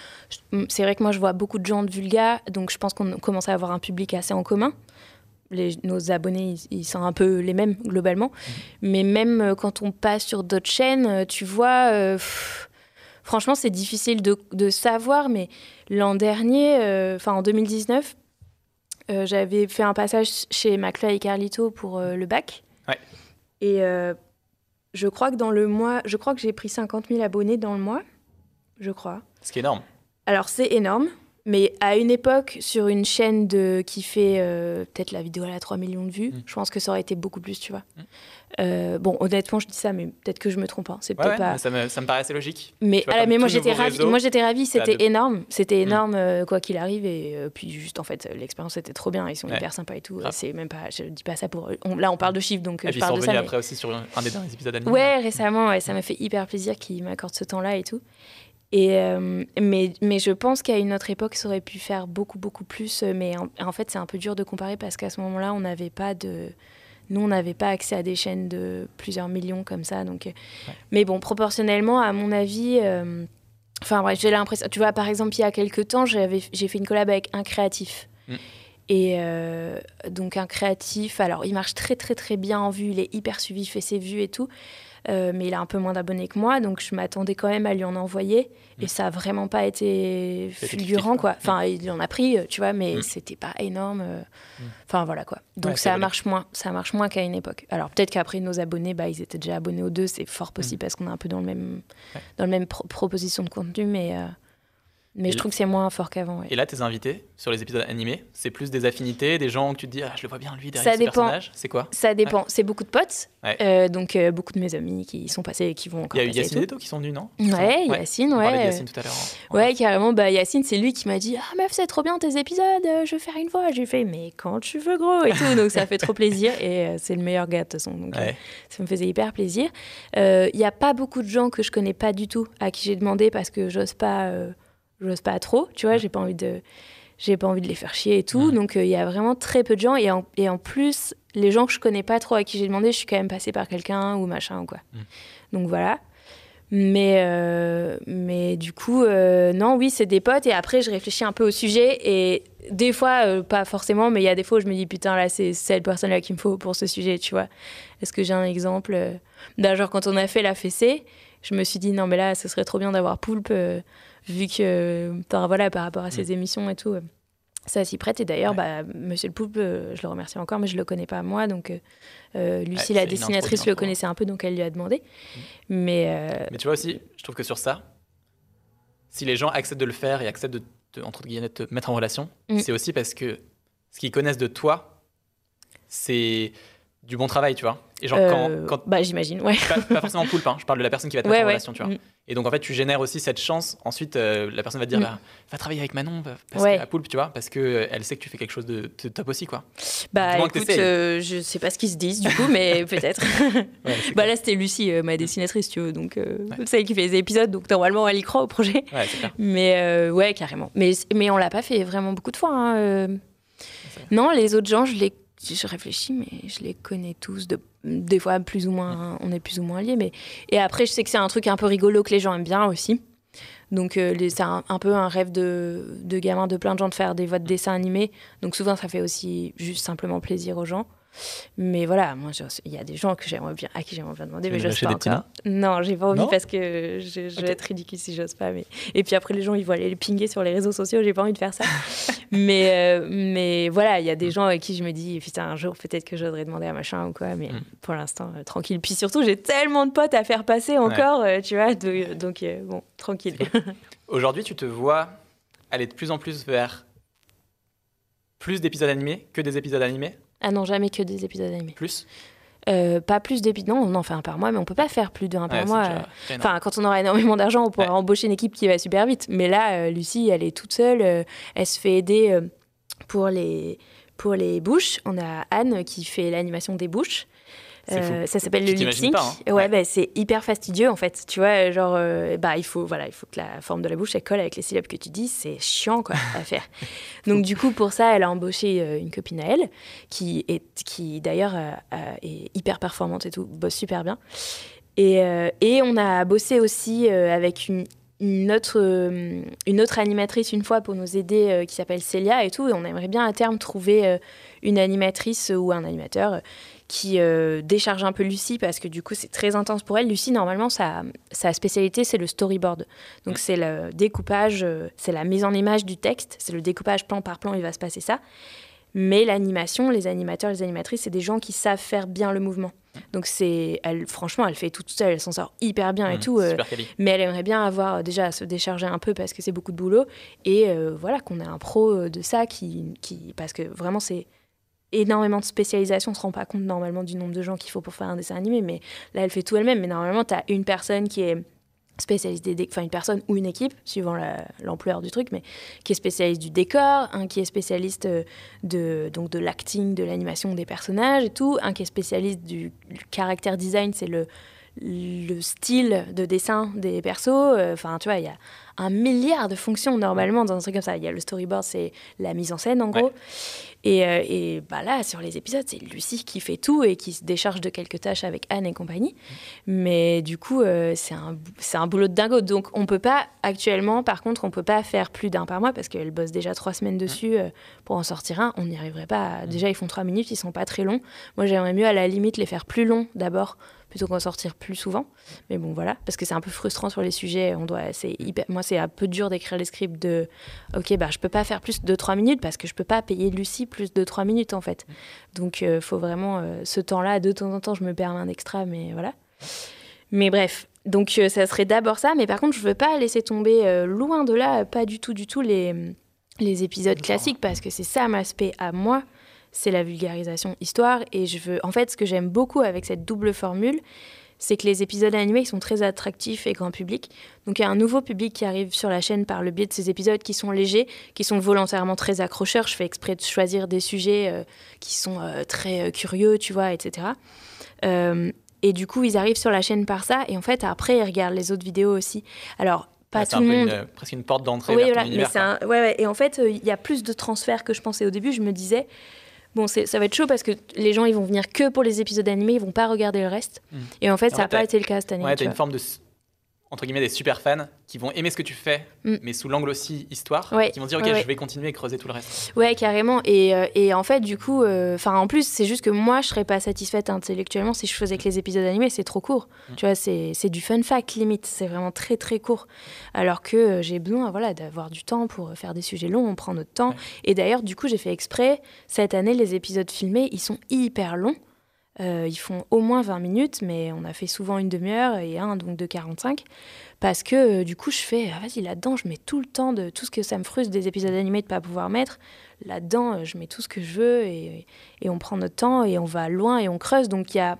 c'est vrai que moi, je vois beaucoup de gens de Vulga, donc je pense qu'on commence à avoir un public assez en commun. Les, nos abonnés, ils, sont un peu les mêmes globalement. Mmh. Mais même euh, quand on passe sur d'autres chaînes, euh, tu vois, Franchement, c'est difficile de, savoir, mais l'an dernier, euh, enfin en 2019, euh, j'avais fait un passage chez McFly et Carlito pour euh, le bac. Ouais. Et je crois que dans le mois, je crois que j'ai pris 50 000 abonnés dans le mois, je crois. Ce qui est énorme. Alors c'est énorme, mais à une époque, sur une chaîne de, qui fait peut-être la vidéo à la 3 millions de vues, mm. je pense que ça aurait été beaucoup plus, tu vois. Mm. Euh, bon, honnêtement, je dis ça, mais peut-être que je me trompe. Hein. C'est peut-être pas. Ça me, ça me, paraît assez logique. Mais, mais moi, j'étais ravie. Moi, j'étais ravie. C'était énorme. C'était mm. énorme, euh, quoi qu'il arrive. Et euh, puis, juste, en fait, l'expérience était trop bien. Ils sont hyper sympas et tout. C'est même pas. Je dis pas ça pour. là, on parle de chiffres, donc et je parle de ça. Mais... après aussi sur un des derniers épisodes animés. Ouais, récemment. Ça m'a fait hyper plaisir qu'ils m'accordent ce temps-là et tout. Et mais, mais je pense qu'à une autre époque, ça aurait pu faire beaucoup, beaucoup plus. Mais en, en fait, c'est un peu dur de comparer parce qu'à ce moment-là, on n'avait pas de nous, on n'avait pas accès à des chaînes de plusieurs millions comme ça. Donc, euh, Mais bon, proportionnellement, à mon avis, euh, enfin bref, j'ai l'impression. Tu vois, par exemple, il y a quelques temps, j'ai fait une collab avec un créatif. Mm. Et euh, donc un créatif, alors il marche très très très bien en vue, il est hyper suivi, il fait ses vues et tout. Euh, mais il a un peu moins d'abonnés que moi, donc je m'attendais quand même à lui en envoyer. Et mm. ça n'a vraiment pas été fulgurant, quoi. Enfin, il en a pris, tu vois, mais mm. c'était pas énorme. Euh. Mm. Enfin, voilà, quoi. Donc ça marche moins, ça marche moins qu'à une époque. Alors peut-être qu'après, nos abonnés, bah, ils étaient déjà abonnés aux deux, c'est fort possible parce qu'on est un peu dans le même, dans le même proposition de contenu, mais... Euh, Mais je trouve que c'est moins fort qu'avant. Et là, tes invités sur les épisodes animés, c'est plus des affinités, des gens que tu te dis, ah, je le vois bien lui derrière ça ce personnage. C'est quoi? Ça dépend. C'est beaucoup de potes. Euh, donc, euh, beaucoup de mes amis qui sont passés et qui vont encore Il y a eu Yacine et qui sont venus, non? Ouais, Yacine, ouais. On Yacine tout à l'heure. Hein. Ouais, carrément. Bah, Yacine, c'est lui qui m'a dit, ah, meuf, c'est trop bien tes épisodes, euh, je veux faire une voix. J'ai fait, mais quand tu veux, gros, et tout. donc, ça fait trop plaisir. Et c'est le meilleur gars, de toute façon. Donc, ça me faisait hyper plaisir. Il n'y a pas beaucoup de gens que je connais pas du tout à qui j'ai demandé parce que j'ose pas j'ose pas trop, tu vois, j'ai pas envie de j'ai pas envie de les faire chier et tout. Donc euh, il y a vraiment très peu de gens et en, et en, plus les gens que je connais pas trop à qui j'ai demandé, je suis quand même passée par quelqu'un ou machin ou quoi. Mm. Donc voilà. Mais euh, mais du coup euh, non oui c'est des potes et après je réfléchis un peu au sujet et des fois pas forcément mais il y a des fois où je me dis putain là c'est cette personne là qu'il me faut pour ce sujet tu vois. Est-ce que j'ai un exemple d'un genre quand on a fait la fessée, je me suis dit non mais là ce serait trop bien d'avoir Poulpe vu que voilà, par rapport à ces mm. émissions et tout, euh, ça s'y prête. Et d'ailleurs, bah, Monsieur le Poulpe, euh, je le remercie encore, mais je le connais pas moi. Donc, euh, Lucie, la dessinatrice, le connaissait un peu, donc elle lui a demandé. Mm. Mais, mais tu vois aussi, je trouve que sur ça, si les gens acceptent de le faire et acceptent de te, entre guillemets, te mettre en relation, mm. c'est aussi parce que ce qu'ils connaissent de toi, c'est du bon travail, tu vois. Et genre, quand, quand, Bah, j'imagine, ouais. Pas, forcément poulpe, hein. je parle de la personne qui va te mettre en relation, tu vois. Et donc, en fait, tu génères aussi cette chance. Ensuite, euh, la personne va te dire, mm. bah, va travailler avec Manon, parce ouais. poulpe, tu vois, parce qu'elle euh, sait que tu fais quelque chose de, top aussi, quoi. Bah, écoute, euh, je sais pas ce qu'ils se disent, du coup, mais peut-être. bah, là, c'était Lucie, ma dessinatrice, tu vois, donc c'est elle qui fait les épisodes, donc normalement, elle y croit au projet. Mais ouais, carrément. Mais, mais on l'a pas fait vraiment beaucoup de fois. Hein, non, les autres gens, je les je réfléchis, mais je les connais tous. De, des fois, plus ou moins, on est plus ou moins liés. Mais... Et après, je sais que c'est un truc un peu rigolo que les gens aiment bien aussi. Donc, euh, c'est un, peu un rêve de, de gamin de plein de gens de faire des dessins animés. Donc, souvent, ça fait aussi juste simplement plaisir aux gens. Mais voilà, moi, il y a des gens que j'aimerais bien, à qui j'aimerais bien demander, mais j'ose pas encore. Non, j'ai pas envie parce que je, je vais être ridicule si j'ose pas. Mais... Et puis après, les gens, ils vont aller le pinguer sur les réseaux sociaux, j'ai pas envie de faire ça. mais, euh, mais voilà, il y a des gens avec qui je me dis, putain, un jour, peut-être que j'oserais demander à machin ou quoi, mais mm. pour l'instant, euh, tranquille. Puis surtout, j'ai tellement de potes à faire passer encore, euh, tu vois, donc bon, tranquille. Aujourd'hui, tu te vois aller de plus en plus vers plus d'épisodes animés que des épisodes animés? Ah non, jamais que des épisodes animés. Plus? Euh, pas plus d'épisodes. Non, on en fait un par mois, mais on peut pas faire plus d'un par mois. Enfin, quand on aura énormément d'argent, on pourra embaucher une équipe qui va super vite. Mais là, euh, Lucie, elle est toute seule. Euh, elle se fait aider pour les pour les bouches. On a Anne qui fait l'animation des bouches. Euh, ça s'appelle le lip sync. Hein. Ouais, Bah, c'est hyper fastidieux en fait. Tu vois, genre, euh, bah, il faut, voilà, il faut que la forme de la bouche elle colle avec les syllabes que tu dis. C'est chiant quoi à faire. Donc du coup, pour ça, elle a embauché euh, une copine à elle qui est, qui d'ailleurs est hyper performante et tout, bosse super bien. Et, et on a bossé aussi avec une, une autre, une autre animatrice une fois pour nous aider qui s'appelle Célia et tout. Et on aimerait bien à terme trouver une animatrice ou un animateur qui euh, décharge un peu Lucie parce que du coup c'est très intense pour elle. Lucie normalement sa, sa spécialité c'est le storyboard. Donc c'est le découpage, euh, c'est la mise en image du texte, c'est le découpage plan par plan, il va se passer ça. Mais l'animation, les animateurs, les animatrices, c'est des gens qui savent faire bien le mouvement. Donc c'est, elle, franchement, elle fait tout seule, elle s'en sort hyper bien et tout. Euh, mais elle aimerait bien avoir déjà à se décharger un peu parce que c'est beaucoup de boulot et voilà qu'on ait un pro de ça qui, qui parce que vraiment c'est énormément de spécialisation. On se rend pas compte normalement du nombre de gens qu'il faut pour faire un dessin animé, mais là, elle fait tout elle-même. Mais normalement, tu as une personne qui est spécialiste des enfin une personne ou une équipe suivant l'ampleur du truc mais qui est spécialiste du décor un qui est spécialiste euh, de donc de l'acting de l'animation des personnages et tout un qui est spécialiste du, du caractère design c'est le le style de dessin des persos euh, enfin tu vois il y a un milliard de fonctions normalement dans un truc comme ça. Il y a le storyboard, c'est la mise en scène en gros. Et, euh, et, bah là, sur les épisodes, c'est Lucie qui fait tout et qui se décharge de quelques tâches avec Anne et compagnie. Mais du coup, euh, c'est un, un boulot de dingo. Donc on peut pas, actuellement, par contre, on peut pas faire plus d'un par mois parce qu'elle bosse déjà trois semaines dessus pour en sortir un. On n'y arriverait pas. Déjà, ils font trois minutes, ils sont pas très longs. Moi, j'aimerais mieux à la limite les faire plus longs d'abord plutôt qu'en sortir plus souvent. Mais bon, voilà, parce que c'est un peu frustrant sur les sujets. On doit, c'est hyper, moi, c'est un peu dur d'écrire les scripts de, ok, bah, je peux pas faire plus de 3 minutes parce que je peux pas payer Lucie plus de 3 minutes, en fait. Donc, il euh, faut vraiment, euh, ce temps-là, de temps en temps, je me permets un extra, mais voilà. Mais bref, donc ça serait d'abord ça, mais par contre je veux pas laisser tomber loin de là, pas du tout, du tout les, les épisodes classiques parce que c'est ça mon aspect à moi, c'est la vulgarisation histoire et je veux, en fait, ce que j'aime beaucoup avec cette double formule, c'est que les épisodes animés sont très attractifs et grand public. Donc il y a un nouveau public qui arrive sur la chaîne par le biais de ces épisodes qui sont légers, qui sont volontairement très accrocheurs. Je fais exprès de choisir des sujets euh, qui sont euh, très euh, curieux, tu vois, etc. et du coup, ils arrivent sur la chaîne par ça. Et en fait, après, ils regardent les autres vidéos aussi. Alors, pas tout le monde. Une, presque une porte d'entrée oui, vers voilà, ouais, ouais, Et en fait, il y a plus de transferts que je pensais au début. Je me disais, bon, ça va être chaud parce que les gens, ils vont venir que pour les épisodes animés, ils vont pas regarder le reste. Hmm. Et en fait, ça n'a pas été le cas cette année. Ouais, t'as une forme de entre guillemets des super fans qui vont aimer ce que tu fais, mm. mais sous l'angle aussi histoire, qui vont dire ok je vais continuer et creuser tout le reste. Ouais carrément. Et, euh, et en fait du coup, euh, enfin en plus c'est juste que moi je serais pas satisfaite intellectuellement si je faisais que les épisodes animés. C'est trop court, mm. tu vois c'est du fun fact limite, c'est vraiment très très court, alors que euh, j'ai besoin voilà d'avoir du temps pour faire des sujets longs, on prend notre temps. Et d'ailleurs du coup j'ai fait exprès cette année les épisodes filmés ils sont hyper longs euh, ils font au moins 20 minutes, mais on a fait souvent une demi-heure et un donc de 45. Parce que euh, du coup, je fais, ah, vas-y, là-dedans, je mets tout le temps de tout ce que ça me frustre des épisodes animés de ne pas pouvoir mettre. Là-dedans, euh, je mets tout ce que je veux et, on prend notre temps et on va loin et on creuse. Donc il y.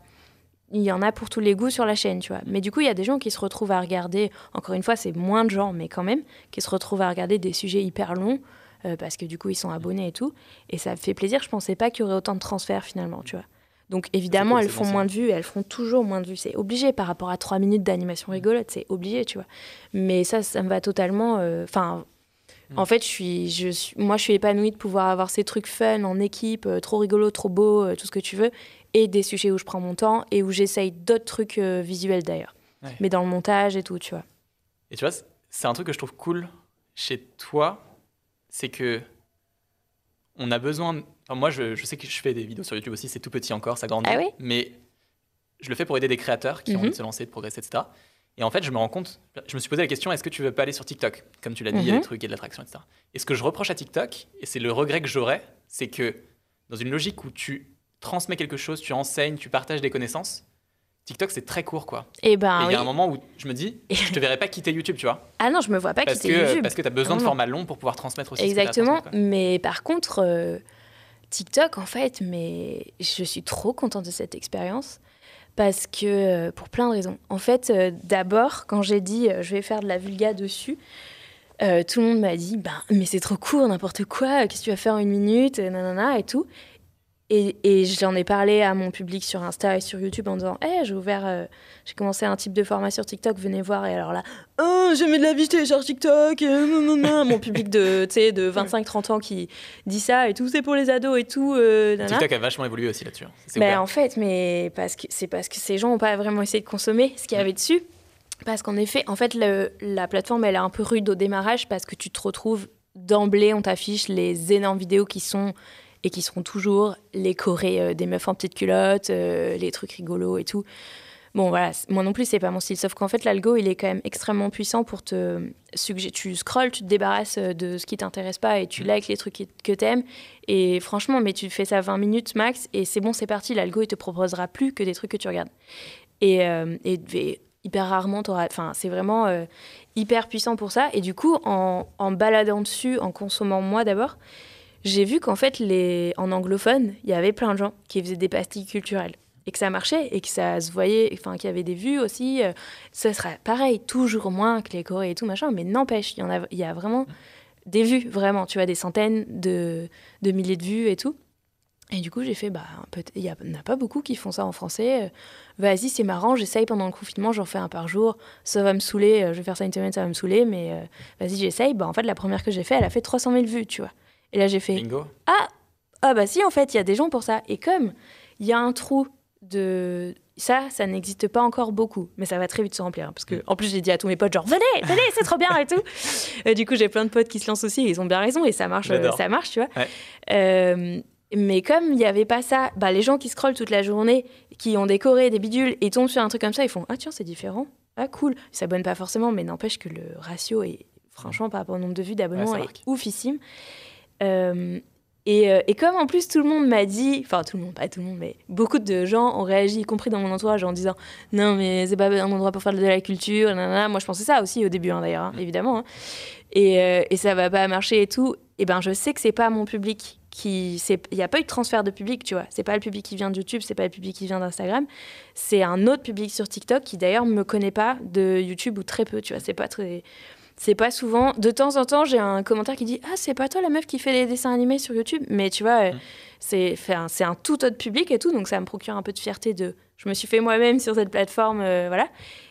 Il y en a pour tous les goûts sur la chaîne, tu vois. Mais du coup, il y a des gens qui se retrouvent à regarder, encore une fois, c'est moins de gens, mais quand même, qui se retrouvent à regarder des sujets hyper longs, parce que du coup, ils sont abonnés et tout. Et ça fait plaisir. Je pensais pas qu'il y aurait autant de transferts finalement, tu vois. Donc évidemment, elles font moins de vues, elles feront toujours moins de vues. C'est obligé par rapport à trois minutes d'animation rigolote, c'est obligé, tu vois. Mais ça, ça me va totalement. Euh, enfin, en hmm. fait, je suis, je suis, moi, je suis épanouie de pouvoir avoir ces trucs fun en équipe, euh, trop rigolo, trop beau, euh, tout ce que tu veux, et des sujets où je prends mon temps et où j'essaye d'autres trucs visuels d'ailleurs. Mais dans le montage et tout, tu vois. Et tu vois, c'est un truc que je trouve cool chez toi, c'est que on a besoin moi, je, sais que je fais des vidéos sur YouTube aussi, c'est tout petit encore, ça grandit. Ah mais je le fais pour aider des créateurs qui ont envie de mhm. se lancer, de progresser, etc. Et en fait, je me rends compte, je me suis posé la question est-ce que tu veux pas aller sur TikTok? Comme tu l'as dit, il y a des mhm. trucs, il y a de l'attraction, etc. Et ce que je reproche à TikTok, et c'est le regret que j'aurais, c'est que dans une logique où tu transmets quelque chose, tu enseignes, tu partages des connaissances, TikTok, c'est très court, quoi. Eh ben, et ben, il y a un moment où je me dis, je te verrai pas quitter YouTube, tu vois. Ah non, je me vois pas quitter que, YouTube. Parce que tu as besoin de formats longs pour pouvoir transmettre aussi. Exactement. mais par contre, euh, TikTok, en fait, mais je suis trop contente de cette expérience parce que euh, pour plein de raisons. En fait, euh, d'abord, quand j'ai dit euh, je vais faire de la vulga dessus, tout le monde m'a dit ben mais c'est trop court, n'importe quoi, qu'est-ce que tu vas faire en une minute, nanana et tout. Et, et j'en ai parlé à mon public sur Insta et sur YouTube en disant hey, j'ai ouvert, euh, j'ai commencé un type de format sur TikTok, venez voir. Et alors là, oh, mis de la vie, je télécharge TikTok. Mon public de, de 25-30 ans qui dit ça et tout, c'est pour les ados et tout. Euh, TikTok a vachement évolué aussi là-dessus. Hein. Ben, en fait, mais parce que, c'est parce que ces gens n'ont pas vraiment essayé de consommer ce qu'il y avait dessus. Parce qu'en effet, en fait, la plateforme, elle est un peu rude au démarrage parce que tu te retrouves d'emblée, on t'affiche les énormes vidéos qui sont et qui seront toujours les chorés euh, des meufs en petites culottes, euh, les trucs rigolos et tout. Bon, voilà, moi non plus, c'est pas mon style. Sauf qu'en fait, l'algo, il est quand même extrêmement puissant pour te suggérer. Tu scrolls, tu te débarrasses euh, de ce qui t'intéresse pas et tu mm. likes les trucs que t'aimes. Et franchement, mais tu fais ça 20 minutes max et c'est bon, c'est parti. L'algo, il te proposera plus que des trucs que tu regardes. Et, et, hyper rarement, enfin, c'est vraiment hyper puissant pour ça. Et du coup, en, en baladant dessus, en consommant moi d'abord, j'ai vu qu'en fait, les... en anglophone, il y avait plein de gens qui faisaient des pastilles culturelles et que ça marchait et que ça se voyait, enfin qu'il y avait des vues aussi. Euh, ça sera pareil, toujours moins que les Corées et tout machin, mais n'empêche, il y a, y a vraiment des vues, vraiment, tu vois, des centaines de, de milliers de vues et tout. Et du coup, j'ai fait, bah, il n'y en a pas beaucoup qui font ça en français. Euh, vas-y, c'est marrant, j'essaye pendant le confinement, j'en fais un par jour. Ça va me saouler, euh, je vais faire ça une semaine, ça va me saouler, mais vas-y, j'essaye. Bah, en fait, la première que j'ai fait, elle a fait 300 000 vues, tu vois. Et là, j'ai fait Ah, ah bah si, en fait, il y a des gens pour ça. Et comme il y a un trou de ça, ça n'existe pas encore beaucoup, mais ça va très vite se remplir. Hein, parce que, en plus, j'ai dit à tous mes potes, genre, venez, venez, c'est trop bien et tout. Et du coup, j'ai plein de potes qui se lancent aussi, et ils ont bien raison, et ça marche, ça marche, tu vois. Euh, mais comme il n'y avait pas ça, bah, les gens qui scrollent toute la journée, qui ont décoré des bidules et tombent sur un truc comme ça, ils font Ah, tiens, c'est différent. Ah, cool. Ils s'abonnent pas forcément, mais n'empêche que le ratio est, franchement, par rapport au nombre de vues, d'abonnements, est oufissime. Euh, Et, euh, et, comme en plus tout le monde m'a dit, enfin tout le monde, pas tout le monde, mais beaucoup de gens ont réagi, y compris dans mon entourage, en disant non mais c'est pas un endroit pour faire de la culture, nanana. moi je pensais ça aussi au début hein, d'ailleurs, hein, mm. évidemment, hein. et, euh, et, ça va pas marcher et tout, et ben je sais que c'est pas mon public qui, il n'y a pas eu de transfert de public, tu vois, c'est pas le public qui vient de YouTube, c'est pas le public qui vient d'Instagram, c'est un autre public sur TikTok qui d'ailleurs me connaît pas de YouTube ou très peu, tu vois, c'est pas très c'est pas souvent. De temps en temps, j'ai un commentaire qui dit Ah, c'est pas toi la meuf qui fait les dessins animés sur YouTube? Mais tu vois, mmh. c'est c'est un tout autre public et tout. Donc ça me procure un peu de fierté de. Je me suis fait moi-même sur cette plateforme. Euh, voilà.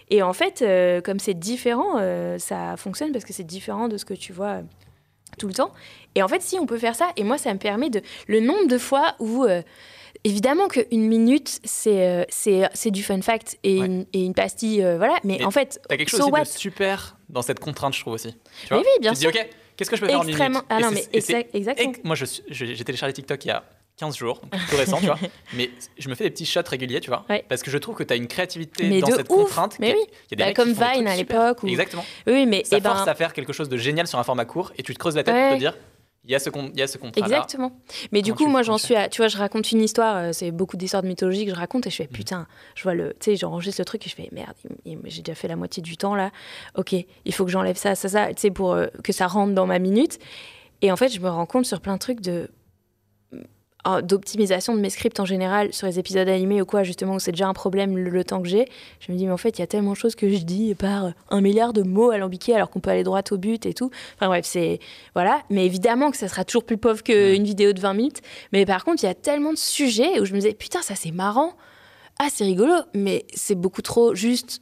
Et en fait, euh, comme c'est différent, euh, ça fonctionne parce que c'est différent de ce que tu vois tout le temps. Et en fait, si on peut faire ça, et moi, ça me permet de. Le nombre de fois où Évidemment qu'une minute, c'est euh, c'est du fun fact et, une, et une, pastille, euh, voilà. Mais, en fait, t'as quelque chose de super dans cette contrainte, je trouve aussi. Tu vois? oui, bien tu sûr. Dis, ok, qu'est-ce que je peux faire en une minute? Ah non, mais exactement. moi, j'ai téléchargé TikTok il y a 15 jours, donc tout récent, tu vois. Mais je me fais des petits shots réguliers, tu vois. Parce que je trouve que tu as une créativité dans cette contrainte. Mais oui. Y a des bah, comme Vine à l'époque. Exactement. Oui, mais. Ça eh force ben à faire quelque chose de génial sur un format court et tu te creuses la tête pour te dire il y a ce, il y a ce contrat Exactement. Mais du coup, moi, j'en suis à. Tu vois, je raconte une histoire, euh, c'est beaucoup d'histoires de mythologie que je raconte et je fais, mm. putain, je vois le. Tu sais, j'enregistre le truc et je fais, merde, j'ai déjà fait la moitié du temps là. Ok, il faut que j'enlève ça, ça, ça, tu sais, pour euh, que ça rentre dans ma minute. Et en fait, je me rends compte sur plein de trucs de d'optimisation de mes scripts en général sur les épisodes animés ou quoi, justement, où c'est déjà un problème le, temps que j'ai. Je me dis, mais en fait, il y a tellement de choses que je dis par un milliard de mots alambiqués alors qu'on peut aller droit au but et tout. Enfin bref, c'est. Voilà. Mais évidemment que ça sera toujours plus pauvre qu'une vidéo de 20 minutes. Mais par contre, il y a tellement de sujets où je me disais, putain, ça c'est marrant. Ah, c'est rigolo, mais c'est beaucoup trop juste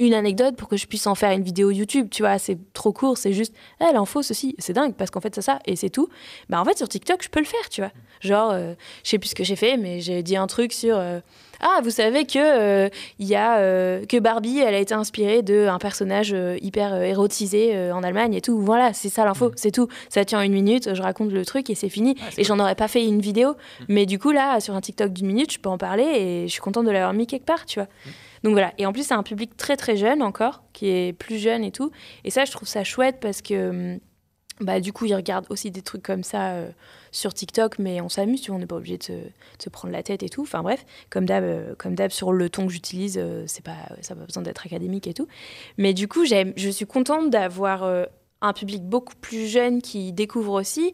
une anecdote pour que je puisse en faire une vidéo YouTube, tu vois, c'est trop court, c'est juste, eh, l'info, ceci, c'est dingue, parce qu'en fait, c'est ça, et c'est tout. Bah, en fait, sur TikTok, je peux le faire, tu vois. Genre, euh, je sais plus ce que j'ai fait, mais j'ai dit un truc sur, euh, ah, vous savez que, euh, y a, que Barbie, elle a été inspirée d'un personnage hyper érotisé en Allemagne et tout. Voilà, c'est ça l'info, c'est tout. Ça tient une minute, je raconte le truc et c'est fini. et j'en aurais pas fait une vidéo. Mm. Mais du coup, là, sur un TikTok d'une minute, je peux en parler et je suis contente de l'avoir mis quelque part, tu vois. Mm. Donc voilà. Et en plus, c'est un public très très jeune encore, qui est plus jeune et tout. Et ça, je trouve ça chouette parce que. Hum, bah, du coup, ils regardent aussi des trucs comme ça euh, sur TikTok, mais on s'amuse, on n'est pas obligé de se, prendre la tête et tout. Enfin bref, comme d'hab, euh, comme d'hab sur le ton que j'utilise, euh, pas, ça n'a pas besoin d'être académique et tout. Mais du coup, je suis contente d'avoir un public beaucoup plus jeune qui découvre aussi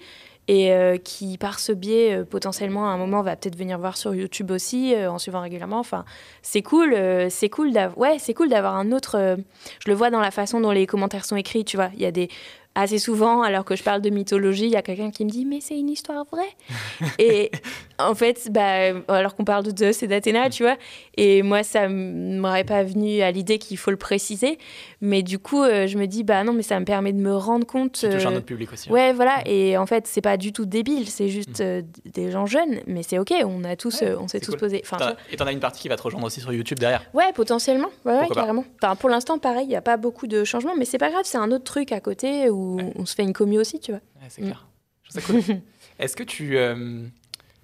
et euh, qui, par ce biais, euh, potentiellement, à un moment, va peut-être venir voir sur YouTube aussi, euh, en suivant régulièrement. Enfin, c'est cool, c'est cool d'avoir, ouais, c'est cool d'avoir un autre. je le vois dans la façon dont les commentaires sont écrits, tu vois. Il y a des assez souvent, alors que je parle de mythologie, il y a quelqu'un qui me dit mais c'est une histoire vraie. et en fait, bah, alors qu'on parle de Zeus et d'Athéna, tu vois, et moi ça m'aurait pas venu à l'idée qu'il faut le préciser, mais du coup euh, je me dis bah non mais ça me permet de me rendre compte. Tu touches un euh, autre public aussi. Hein. Ouais, voilà, et en fait c'est pas du tout débile, c'est juste mm. euh, des gens jeunes, mais c'est ok, on a tous, on s'est tous posé. Enfin, et t'en as une partie qui va te rejoindre aussi sur YouTube derrière. Ouais, potentiellement, ouais, carrément. Enfin, pour l'instant pareil, il y a pas beaucoup de changements, mais c'est pas grave, c'est un autre truc à côté où on se fait une commu aussi, tu vois. c'est clair. Mm. Est-ce que tu. Euh,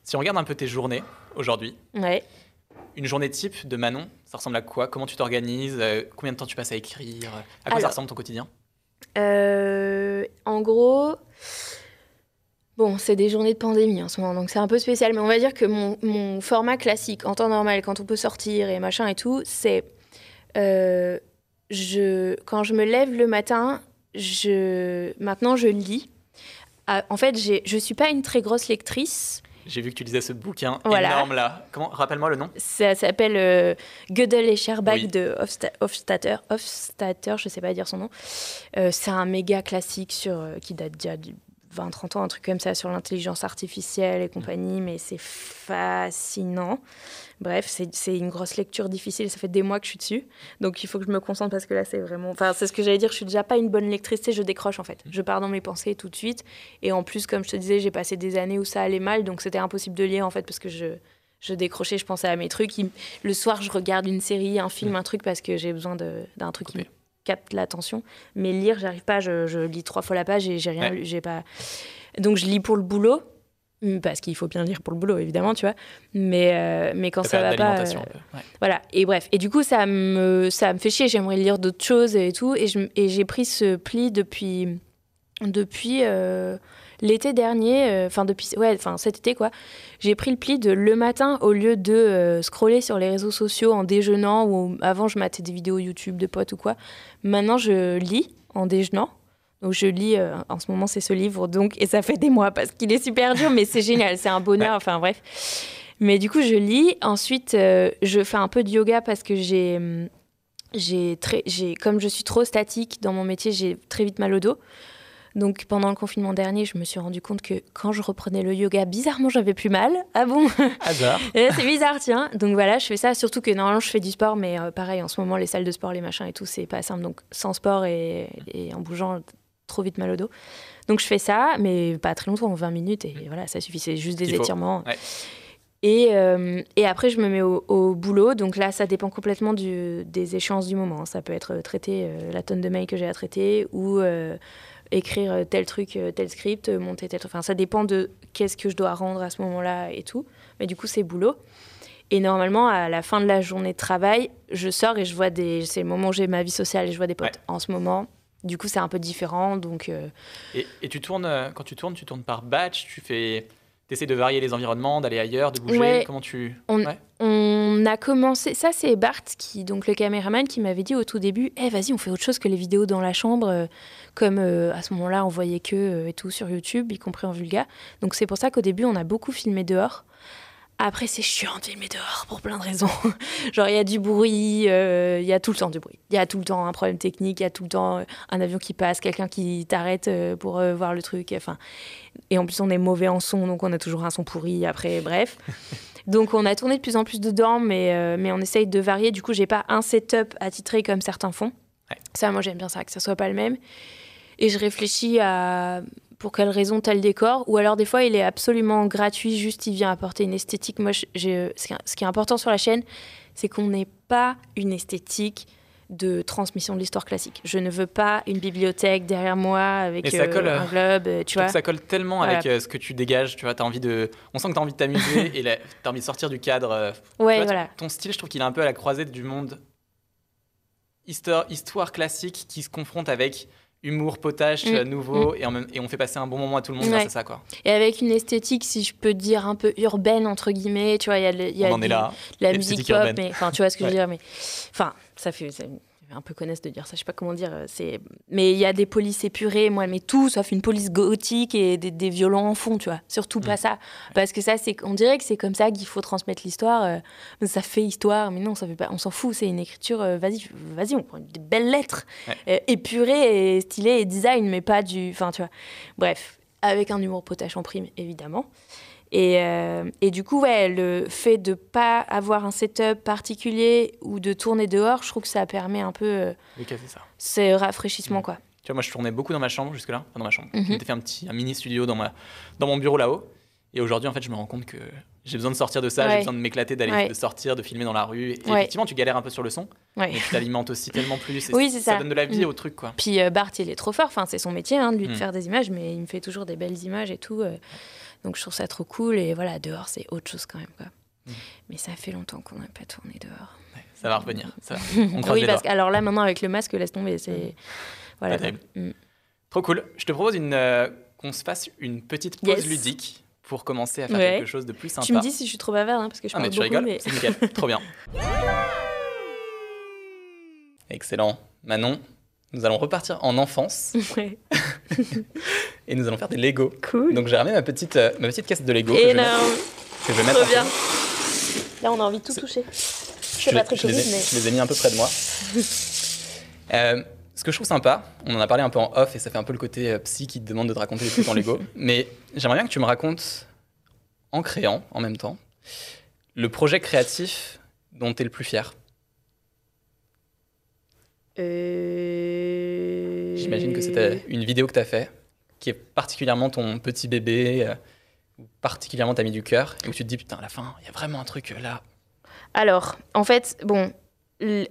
si on regarde un peu tes journées aujourd'hui, ouais. une journée type de Manon, ça ressemble à quoi? Comment tu t'organises? Euh, Combien de temps tu passes à écrire? À quoi ça ressemble ton quotidien? euh, En gros. Bon, c'est des journées de pandémie en ce moment, donc c'est un peu spécial, mais on va dire que mon, mon, format classique, en temps normal, quand on peut sortir et machin et tout, c'est. je, quand je me lève le matin, je, maintenant, je lis. Ah, en fait, je ne suis pas une très grosse lectrice. J'ai vu que tu lisais ce bouquin énorme là. Comment Rappelle-moi le nom. Ça s'appelle euh, Gödel et Scherbach de Hofstadter. Hofstadter, je ne sais pas dire son nom. Euh, c'est un méga classique sur, euh, qui date déjà du 20-30 ans, un truc comme ça sur l'intelligence artificielle et compagnie, mais c'est fascinant. Bref, c'est une grosse lecture difficile, ça fait des mois que je suis dessus, donc il faut que je me concentre parce que là c'est vraiment... Enfin, c'est ce que j'allais dire, je suis déjà pas une bonne lectrice, je décroche en fait. Je pars dans mes pensées tout de suite, et en plus, comme je te disais, j'ai passé des années où ça allait mal, donc c'était impossible de lire en fait parce que je, je décrochais, je pensais à mes trucs. Le soir, je regarde une série, un film, un truc parce que j'ai besoin d'un truc qui capte l'attention. Mais lire, j'arrive pas. Je, lis trois fois la page et j'ai rien lu. J'ai pas. Donc je lis pour le boulot. Parce qu'il faut bien lire pour le boulot, évidemment, tu vois. Mais, euh, mais quand ça va pas. Euh, voilà. Et bref. Et du coup, ça me, ça me fait chier. J'aimerais lire d'autres choses et tout. Et j'ai pris ce pli depuis, depuis euh, L'été dernier, euh, enfin depuis, ouais, enfin cet été quoi, j'ai pris le pli de le matin au lieu de euh, scroller sur les réseaux sociaux en déjeunant ou avant je matais des vidéos YouTube de potes ou quoi. Maintenant je lis en déjeunant. Donc je lis euh, en ce moment c'est ce livre donc et ça fait des mois parce qu'il est super dur mais c'est génial, c'est un bonheur. Enfin bref. Mais du coup je lis. Ensuite je fais un peu de yoga parce que j'ai hum, j'ai très, j'ai, comme je suis trop statique dans mon métier, j'ai très vite mal au dos. Donc pendant le confinement dernier, je me suis rendu compte que quand je reprenais le yoga, bizarrement, j'avais plus mal. Ah bon? C'est bizarre, tiens. Donc voilà, je fais ça. Surtout que normalement, je fais du sport, mais euh, pareil, en ce moment, les salles de sport, les machins et tout, c'est pas simple. Donc sans sport et, en bougeant, trop vite mal au dos. Donc je fais ça, mais pas très longtemps, 20 minutes, et voilà, ça suffit. C'est juste des étirements. Et, euh, et, après, je me mets au, boulot. Donc là, ça dépend complètement du, des échéances du moment. Ça peut être traiter euh, la tonne de mails que j'ai à traiter ou écrire euh, tel truc, euh, tel script, euh, monter tel Enfin, ça dépend de qu'est-ce que je dois rendre à ce moment-là et tout. Mais du coup, c'est boulot. Et normalement, à la fin de la journée de travail, je sors et je vois des. C'est le moment où j'ai ma vie sociale et je vois des potes. En ce moment, du coup, c'est un peu différent. Donc. Et, et, tu tournes, quand tu tournes, tu tournes par batch, tu fais essaies de varier les environnements, d'aller ailleurs, de bouger Comment tu... On, on, a commencé... Ça, c'est Bart, qui, donc le caméraman, qui m'avait dit au tout début Eh, vas-y, on fait autre chose que les vidéos dans la chambre. Euh, comme euh, à ce moment-là, on voyait que euh, et tout sur YouTube, y compris en vulga. Donc c'est pour ça qu'au début, on a beaucoup filmé dehors. Après, c'est chiant de filmer dehors pour plein de raisons. Genre, il y a du bruit, il y a tout le temps du bruit. Il y a tout le temps un problème technique, il y a tout le temps un avion qui passe, quelqu'un qui t'arrête pour voir le truc. Enfin, et en plus, on est mauvais en son, donc on a toujours un son pourri. Après, bref. Donc on a tourné de plus en plus dedans, mais, euh, mais on essaye de varier. Du coup, j'ai pas un setup attitré comme certains font. Ça, moi j'aime bien ça, que ça soit pas le même. Et je réfléchis à pour quelle raison tel décor. Ou alors des fois, il est absolument gratuit, juste il vient apporter une esthétique. Moi, ce qui est important sur la chaîne, c'est qu'on n'ait pas une esthétique de transmission de l'histoire classique. Je ne veux pas une bibliothèque derrière moi avec euh, un globe, euh, tu vois. Ça colle tellement avec euh, ce que tu dégages, tu vois, as envie de on sent que tu as envie de t'amuser et tu as envie de sortir du cadre. ouais, voilà. Ton style, je trouve qu'il est un peu à la croisée du monde histoire, histoire classique qui se confronte avec humour potache mm, nouveau mm. Et, et, on fait passer un bon moment à tout le monde c'est ça quoi. Et avec une esthétique si je peux dire un peu urbaine entre guillemets, tu vois, il y a, y a la musique pop mais enfin tu vois ce que je veux dire mais enfin ça fait un peu connaissent de dire ça, je sais pas comment dire. Euh, c'est mais il y a des polices épurées, moi, mais tout sauf une police gothique et des, violents en fond, tu vois. Surtout pas mm. ça, parce que ça, c'est, on dirait que c'est comme ça qu'il faut transmettre l'histoire. Euh, ça fait histoire, mais non, ça fait pas. On s'en fout. C'est une écriture. Euh, vas-y, vas-y, on prend des belles lettres, épurées et stylées et design, mais pas du. Enfin, tu vois. Bref, avec un humour potache en prime, évidemment. Et, euh, et, du coup, ouais, le fait de pas avoir un setup particulier ou de tourner dehors, je trouve que ça permet un peu. Euh, ça. C'est rafraîchissement, mm. quoi. Tu vois, moi, je tournais beaucoup dans ma chambre jusque-là, dans ma chambre. Mm J'ai fait un petit, un mini studio dans ma, dans mon bureau là-haut. Et aujourd'hui, en fait, je me rends compte que j'ai besoin de sortir de ça, j'ai besoin de m'éclater, d'aller de sortir, de filmer dans la rue. Et effectivement, tu galères un peu sur le son, mais tu t'alimentes aussi tellement plus. oui, c'est ça. Ça donne de la vie mm. au truc, quoi. Puis euh, Bart, il est trop fort. Enfin, c'est son métier, hein, de lui, de faire des images, mais il me fait toujours des belles images et tout. Donc je trouve ça trop cool. Et voilà, dehors, c'est autre chose quand même. Quoi. Mm. Mais ça fait longtemps qu'on n'a pas tourné dehors. ça va revenir. Ça oui, parce que alors là, maintenant, avec le masque, laisse tomber. C'est. Voilà. Mm. Trop cool. Je te propose une, euh, qu'on se fasse une petite pause ludique pour commencer à faire quelque chose de plus sympa. Tu me dis si je suis trop bavard, hein, parce que je ah, parle mais tu rigoles, mais... c'est nickel. trop bien. Excellent. Manon, nous allons repartir en enfance. et nous allons faire des Lego. Cool. Donc j'ai ramené ma petite, euh, ma petite caisse de Lego. Énorme. Que je vais mettre. Trop bien. Là, on a envie de tout toucher. Je, pas très je, les ai, mais... je les ai mis un peu près de moi. euh, ce que je trouve sympa, on en a parlé un peu en off et ça fait un peu le côté euh, psy qui te demande de te raconter des trucs en Lego. mais j'aimerais bien que tu me racontes, en créant en même temps, le projet créatif dont tu es le plus fier. Euh... J'imagine que c'était une vidéo que tu as fait, qui est particulièrement ton petit bébé, euh, particulièrement t'as mis du cœur, et où tu te dis, putain, à la fin, il y a vraiment un truc euh, là. Alors, en fait, bon,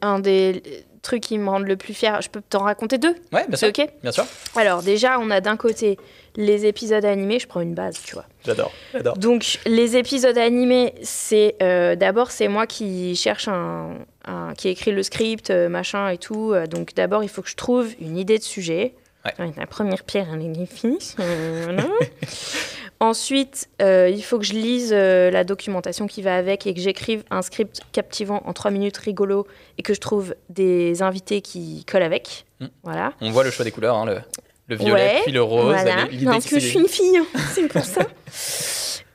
un des trucs qui me rendent le plus fier, je peux t'en raconter deux Ouais, bien sûr. ok Bien sûr. Alors, déjà, on a d'un côté les épisodes animés, je prends une base, tu vois. J'adore, j'adore. Donc, les épisodes animés, c'est euh, d'abord, c'est moi qui cherche un, qui écrit le script, euh, machin et tout. Euh, donc, d'abord, il faut que je trouve une idée de sujet. la première pierre à l'édifice. Ensuite, euh, il faut que je lise euh, la documentation qui va avec et que j'écrive un script captivant en trois minutes rigolo et que je trouve des invités qui collent avec. Hmm. Voilà. On voit le choix des couleurs, hein, le, violet puis le rose. Voilà. parce que je suis une fille, hein. c'est pour ça.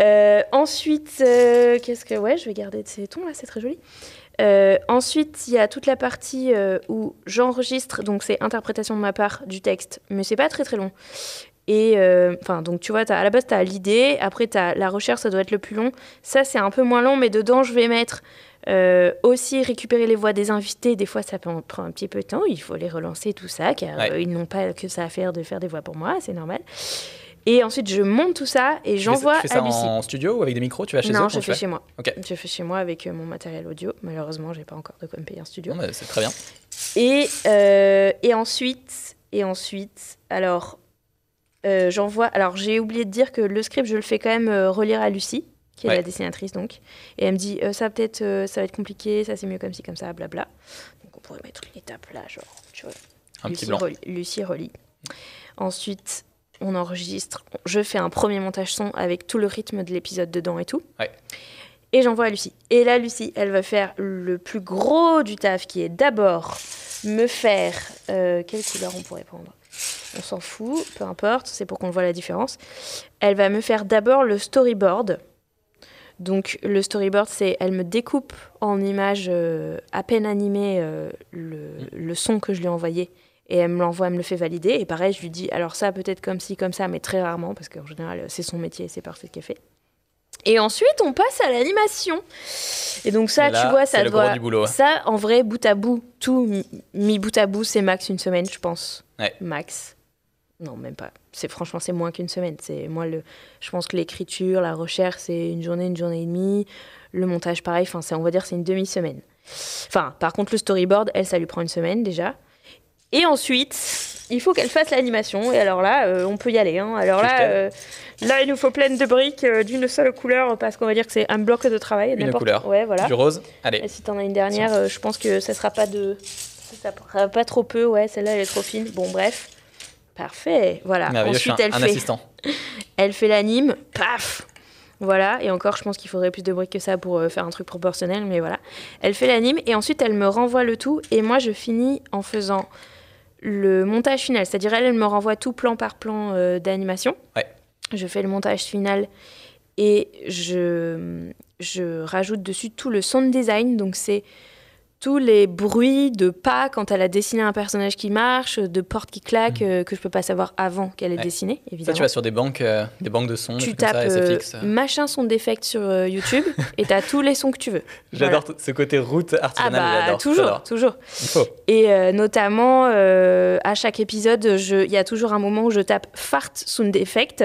Euh, ensuite, qu'est-ce que... Ouais, je vais garder de ces tons là, c'est très joli. ensuite, il y a toute la partie où j'enregistre, donc c'est interprétation de ma part du texte, mais c'est pas très très long. Et euh, enfin, donc tu vois, as, à la base, tu as l'idée, après, tu as la recherche, ça doit être le plus long. Ça, c'est un peu moins long, mais dedans, je vais mettre euh, aussi récupérer les voix des invités. Des fois, ça peut prendre un petit peu de temps, il faut les relancer, tout ça, car euh, ils n'ont pas que ça à faire de faire des voix pour moi, c'est normal. Et ensuite, je monte tout ça et j'envoie à Lucie. Tu fais ça en studio ou avec des micros Tu vas chez non, eux je fais chez moi. Je fais chez moi avec mon matériel audio. Malheureusement, j'ai pas encore de quoi me payer un studio. C'est très bien. Et, et ensuite, et ensuite, alors euh, j'envoie. Alors, j'ai oublié de dire que le script, je le fais quand même euh, relire à Lucie, qui est la dessinatrice, donc. Et elle me dit, euh, ça peut-être, ça va être compliqué, ça c'est mieux comme ci, comme ça, blabla. Donc, on pourrait mettre une étape là, genre, tu vois. Un Lucie, petit blanc. Lucie relit. Ensuite, on enregistre. Je fais un premier montage son avec tout le rythme de l'épisode dedans et tout. Et j'envoie à Lucie. Et là, Lucie, elle va faire le plus gros du taf, qui est d'abord me faire. quelle couleur on pourrait prendre? On s'en fout, peu importe, c'est pour qu'on voit la différence. Elle va me faire d'abord le storyboard. Donc le storyboard, c'est elle me découpe en images euh, à peine animées euh, le, son que je lui ai envoyé et elle me l'envoie, elle me le fait valider. Et pareil, je lui dis alors ça peut-être comme ci, comme ça, mais très rarement parce qu'en général c'est son métier c'est parfait ce qu'elle fait. Et ensuite, on passe à l'animation. Et donc ça, tu vois, ça doit. Ça, en vrai, bout à bout, tout mis bout à bout, c'est max une semaine, je pense. Max. Non, même pas. C'est franchement, c'est moins qu'une semaine. C'est moi le. Je pense que l'écriture, la recherche, c'est une journée, une journée et demie. Le montage, pareil. Enfin, on va dire, c'est une demi-semaine. Enfin, par contre, le storyboard, elle, ça lui prend une semaine déjà. Et ensuite, il faut qu'elle fasse l'animation. Et alors là, euh, on peut y aller. Hein. Alors là, euh, là, il nous faut plein de briques euh, d'une seule couleur parce qu'on va dire que c'est un bloc de travail. Une couleur. Ouais, voilà. Du rose. Allez. Et si t'en as une dernière, je pense que ça sera pas de, ça sera pas trop peu. Ouais, celle-là, elle est trop fine. Bon, bref. Parfait, voilà. Ensuite, elle fait, elle fait l'anime, paf. Voilà, et encore, je pense qu'il faudrait plus de briques que ça pour euh, faire un truc proportionnel, mais voilà. Elle fait l'anime et ensuite elle me renvoie le tout et moi je finis en faisant le montage final, c'est-à-dire elle, elle me renvoie tout plan par plan euh, d'animation. Ouais. Je fais le montage final et je, je rajoute dessus tout le sound design, donc c'est tous les bruits de pas quand elle a dessiné un personnage qui marche, de portes qui claquent, mm. euh, que je peux pas savoir avant qu'elle ait dessiné, évidemment. Ça, tu vas sur des banques, euh, des banques de sons, tu tapes ça, euh, machin son d'effect sur YouTube et tu as tous les sons que tu veux. J'adore ce côté route artisanale. Ah bah, toujours, toujours. Et notamment, à chaque épisode, il y a toujours un moment où je tape fart sound effect.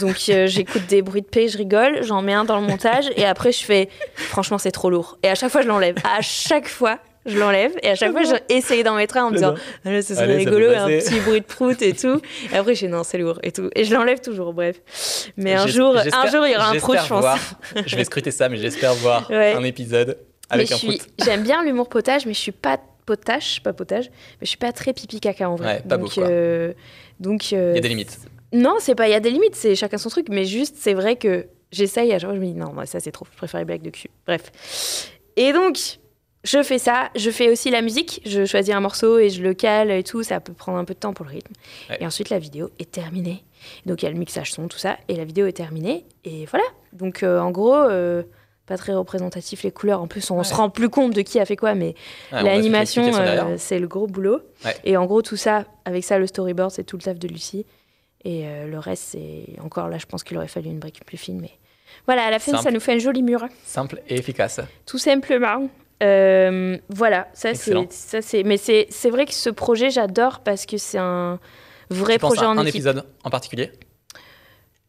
Donc j'écoute des bruits de paix, je rigole, j'en mets un dans le montage et après je fais, franchement, c'est trop lourd. Et à chaque fois, je l'enlève. À chaque fois, je l'enlève et à chaque fois j'essaye d'en mettre un en me disant ah, ce serait rigolo un petit bruit de prout et tout. Et après je dis non c'est lourd et tout. Et je l'enlève toujours bref. Mais un jour un jour il y aura un prout je pense. je vais scruter ça mais j'espère voir un épisode avec un prout. j'aime bien l'humour potage mais je suis pas potage pas potage mais je suis pas très pipi caca en vrai. Pas donc euh, donc euh, il y a des limites. Non c'est pas il y a des limites c'est chacun son truc mais juste c'est vrai que j'essaye à chaque fois je me dis non moi, ça c'est trop je préfère les blagues de cul. Bref. Et donc je fais ça, je fais aussi la musique, je choisis un morceau et je le cale et tout, ça peut prendre un peu de temps pour le rythme. Et ensuite la vidéo est terminée. Donc il y a le mixage son, tout ça, et la vidéo est terminée, et voilà. Donc euh, en gros, euh, pas très représentatif les couleurs, en plus on se rend plus compte de qui a fait quoi, mais l'animation, euh, c'est le gros boulot. Et en gros tout ça, avec ça le storyboard, c'est tout le taf de Lucie. Et le reste, c'est encore là, je pense qu'il aurait fallu une brique plus fine, mais voilà, à la fin, ça nous fait un joli mur. Simple et efficace. Tout simplement. Euh, voilà, ça c'est, ça c'est, mais c'est, c'est vrai que ce projet j'adore parce que c'est un vrai tu projet en un équipe. épisode en particulier?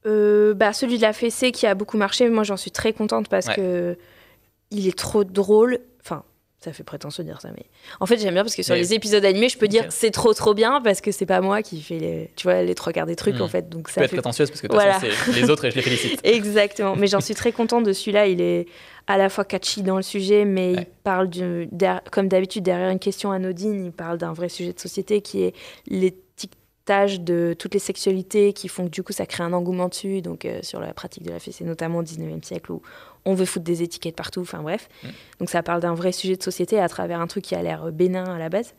Euh, bah, celui de la fessée qui a beaucoup marché, moi j'en suis très contente parce que il est trop drôle. Ça fait prétentieux de dire ça, mais en fait j'aime bien parce que sur les épisodes animés, je peux dire c'est trop trop bien parce que c'est pas moi qui fais les, tu vois, les trois quarts des trucs hmm. en fait. Donc ça peut être prétentieuse parce que voilà. c'est les autres et je les félicite. Exactement, mais j'en suis très contente de celui-là. Il est à la fois catchy dans le sujet, mais il parle, comme d'habitude, derrière une question anodine, il parle d'un vrai sujet de société qui est les de toutes les sexualités qui font que du coup ça crée un engouement dessus, donc sur la pratique de la fesse, notamment au 19e siècle où on veut foutre des étiquettes partout, enfin bref. Mm. Donc ça parle d'un vrai sujet de société à travers un truc qui a l'air bénin à la base.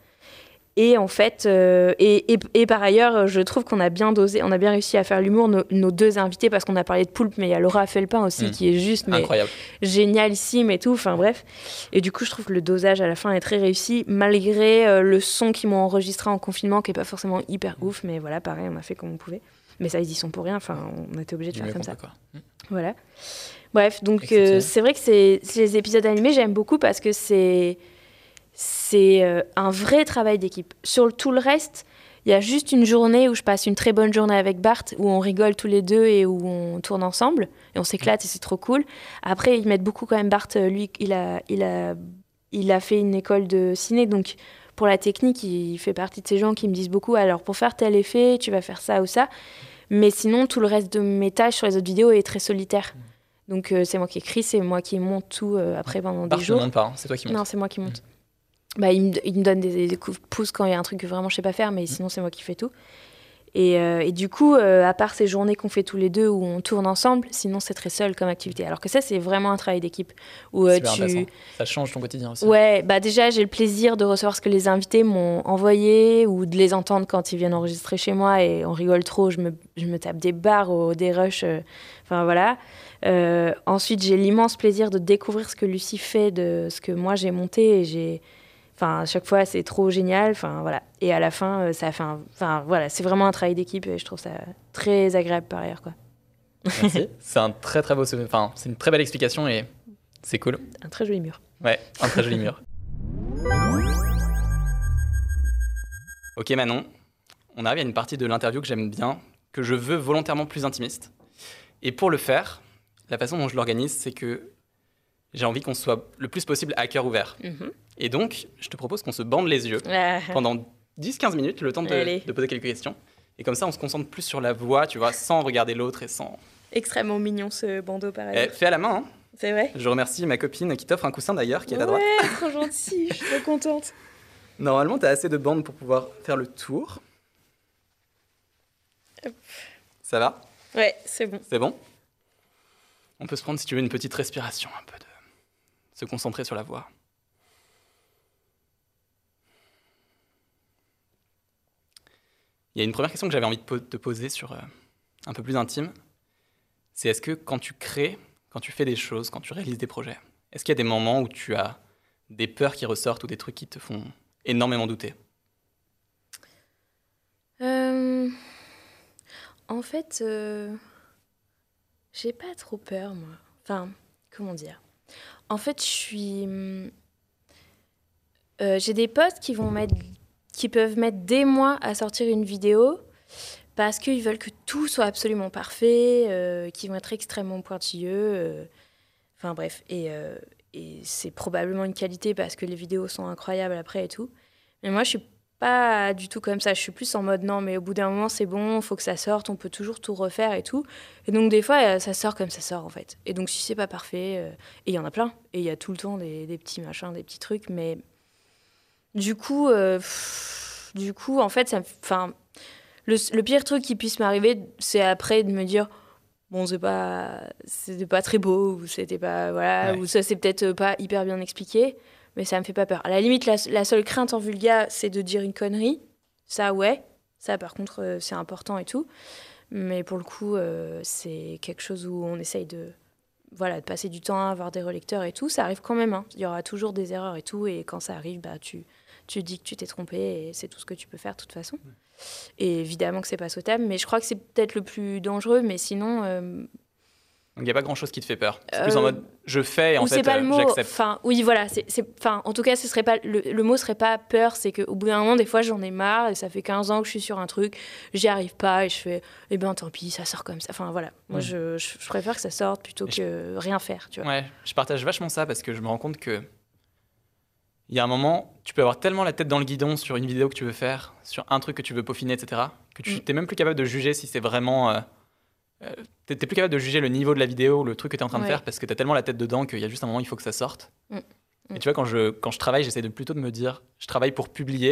Et en fait, euh, et, et, par ailleurs, je trouve qu'on a bien dosé, on a bien réussi à faire l'humour, nos, deux invités, parce qu'on a parlé de poulpe, mais il y a Laura Felpin aussi, mm. qui est juste mais génialissime et tout, enfin bref. Et du coup, je trouve que le dosage à la fin est très réussi, malgré euh, le son qu'ils m'ont enregistré en confinement, qui est pas forcément hyper ouf, mais voilà, pareil, on a fait comme on pouvait. Mais ça, ils y sont pour rien, enfin, on était obligé de faire comme ça. Mm. Voilà. Bref, donc euh, c'est vrai que c'est les épisodes animés, j'aime beaucoup parce que c'est c'est euh, un vrai travail d'équipe. Sur tout le reste, il y a juste une journée où je passe une très bonne journée avec Bart, où on rigole tous les deux et où on tourne ensemble et on s'éclate et c'est trop cool. Après, ils mettent beaucoup quand même Bart. Euh, lui, il a, il a, il a fait une école de ciné, donc pour la technique, il fait partie de ces gens qui me disent beaucoup. Alors pour faire tel effet, tu vas faire ça ou ça. Mais sinon, tout le reste de mes tâches sur les autres vidéos est très solitaire. Donc euh, c'est moi qui écris, c'est moi qui monte tout euh, après pendant des jours. ne monte pas, hein, c'est toi qui monte. Non, c'est moi qui monte. Bah, il, me, donne des, coups de pouce quand il y a un truc que vraiment je sais pas faire, mais sinon c'est moi qui fais tout. Et, euh, et du coup, à part ces journées qu'on fait tous les deux où on tourne ensemble, sinon c'est très seul comme activité. Alors que ça, c'est vraiment un travail d'équipe. Où, tu... Ça change ton quotidien aussi. Ouais, bah déjà j'ai le plaisir de recevoir ce que les invités m'ont envoyé ou de les entendre quand ils viennent enregistrer chez moi et on rigole trop. Je me, je me tape des barres ou des rushs. Enfin voilà. Euh, ensuite, j'ai l'immense plaisir de découvrir ce que Lucie fait de ce que moi j'ai monté et j'ai. Enfin, à chaque fois, c'est trop génial. Enfin, voilà. Et à la fin, euh, ça fait Enfin, voilà, c'est vraiment un travail d'équipe et je trouve ça très agréable par ailleurs, quoi. Merci. c'est un très très beau. Enfin, c'est une très belle explication et c'est cool. Un très joli mur. Ouais, un très joli mur. Ok Manon, on arrive à une partie de l'interview que j'aime bien, que je veux volontairement plus intimiste. Et pour le faire, la façon dont je l'organise, c'est que j'ai envie qu'on soit le plus possible à cœur ouvert. Mhm. Et donc, je te propose qu'on se bande les yeux ah. pendant 10-15 minutes, le temps de, poser quelques questions. Et comme ça, on se concentre plus sur la voix, tu vois, sans regarder l'autre et sans... Extrêmement mignon ce bandeau, pareil. Eh, fait à la main, hein. C'est vrai Je remercie ma copine qui t'offre un coussin d'ailleurs, qui est à droite. Ouais, trop gentil, je suis trop contente. Normalement, tu as assez de bandes pour pouvoir faire le tour. Ça va? Ouais, c'est bon. C'est bon? On peut se prendre, si tu veux, une petite respiration, un peu de se concentrer sur la voix. Il y a une première question que j'avais envie de te poser sur euh, un peu plus intime. C'est est-ce que quand tu crées, quand tu fais des choses, quand tu réalises des projets, est-ce qu'il y a des moments où tu as des peurs qui ressortent ou des trucs qui te font énormément douter? Euh, En fait, euh, j'ai pas trop peur, moi. Enfin, comment dire? En fait, je suis. Hmm, euh, j'ai des potes qui vont mettre, qui peuvent mettre des mois à sortir une vidéo parce qu'ils veulent que tout soit absolument parfait, euh, qui vont être extrêmement pointilleux. Euh. Enfin bref, et, et c'est probablement une qualité parce que les vidéos sont incroyables après et tout. Mais moi, je suis pas du tout comme ça. Je suis plus en mode non, mais au bout d'un moment, c'est bon, faut que ça sorte, on peut toujours tout refaire et tout. Et donc, des fois, euh, ça sort comme ça sort, en fait. Et donc, si c'est pas parfait, euh, et il y en a plein, et il y a tout le temps des, petits machins, des petits trucs, mais du coup, euh, du coup, en fait, ça, enfin, le, le, pire truc qui puisse m'arriver, c'est après de me dire bon c'est pas c'était pas très beau ou c'était pas voilà ou ça c'est peut-être pas hyper bien expliqué mais ça me fait pas peur. À la limite, la, seule crainte en vulga, c'est de dire une connerie. Ça, ouais. Ça, par contre, euh, c'est important et tout. Mais pour le coup, euh, c'est quelque chose où on essaye de, voilà, de passer du temps à avoir des relecteurs et tout. Ça arrive quand même. Hein. Il y aura toujours des erreurs et tout. Et quand ça arrive, bah, tu, tu dis que tu t'es trompé et c'est tout ce que tu peux faire de toute façon. Et évidemment que c'est pas souhaitable, mais je crois que c'est peut-être le plus dangereux. Mais sinon, euh, donc il n'y a pas grand chose qui te fait peur. C'est plus en euh, mode je fais et en fait pas le euh, j'accepte. Enfin oui voilà, c'est enfin en tout cas ce serait pas le, le mot serait pas peur, c'est qu'au bout d'un moment des fois j'en ai marre et ça fait 15 ans que je suis sur un truc, j'y arrive pas et je fais eh ben tant pis, ça sort comme ça. Enfin voilà, moi je, je, préfère que ça sorte plutôt que rien faire, tu vois. Ouais, je partage vachement ça parce que je me rends compte que il y a un moment, tu peux avoir tellement la tête dans le guidon sur une vidéo que tu veux faire, sur un truc que tu veux peaufiner, etc., que tu n'es mm. même plus capable de juger si c'est vraiment euh, euh, t'es plus capable de juger le niveau de la vidéo, le truc que t'es en train de faire, parce que t'as tellement la tête dedans qu'il y a juste un moment, il faut que ça sorte. Mm. Et tu vois, quand je, quand je travaille, j'essaie de plutôt de me dire, je travaille pour publier,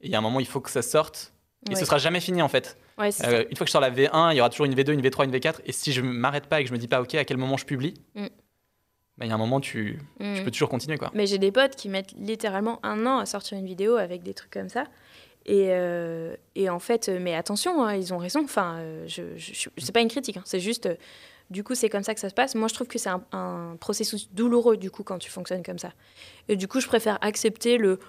et il y a un moment, il faut que ça sorte, Et ce sera jamais fini en fait. Ouais, euh, une fois que je sors la V1, il y aura toujours une V2, une V3, une V4. Et si je m'arrête pas et que je me dis pas, ok, à quel moment je publie, mm. bah, il y a un moment, tu, mm. peux toujours continuer. Quoi. Mais j'ai des potes qui mettent littéralement un an à sortir une vidéo avec des trucs comme ça. Et, euh, et en fait, mais attention, hein, ils ont raison. Enfin, je, je, c'est pas une critique, hein. c'est juste du coup, c'est comme ça que ça se passe. Moi, je trouve que c'est un, processus douloureux, du coup, quand tu fonctionnes comme ça. Et du coup, je préfère accepter le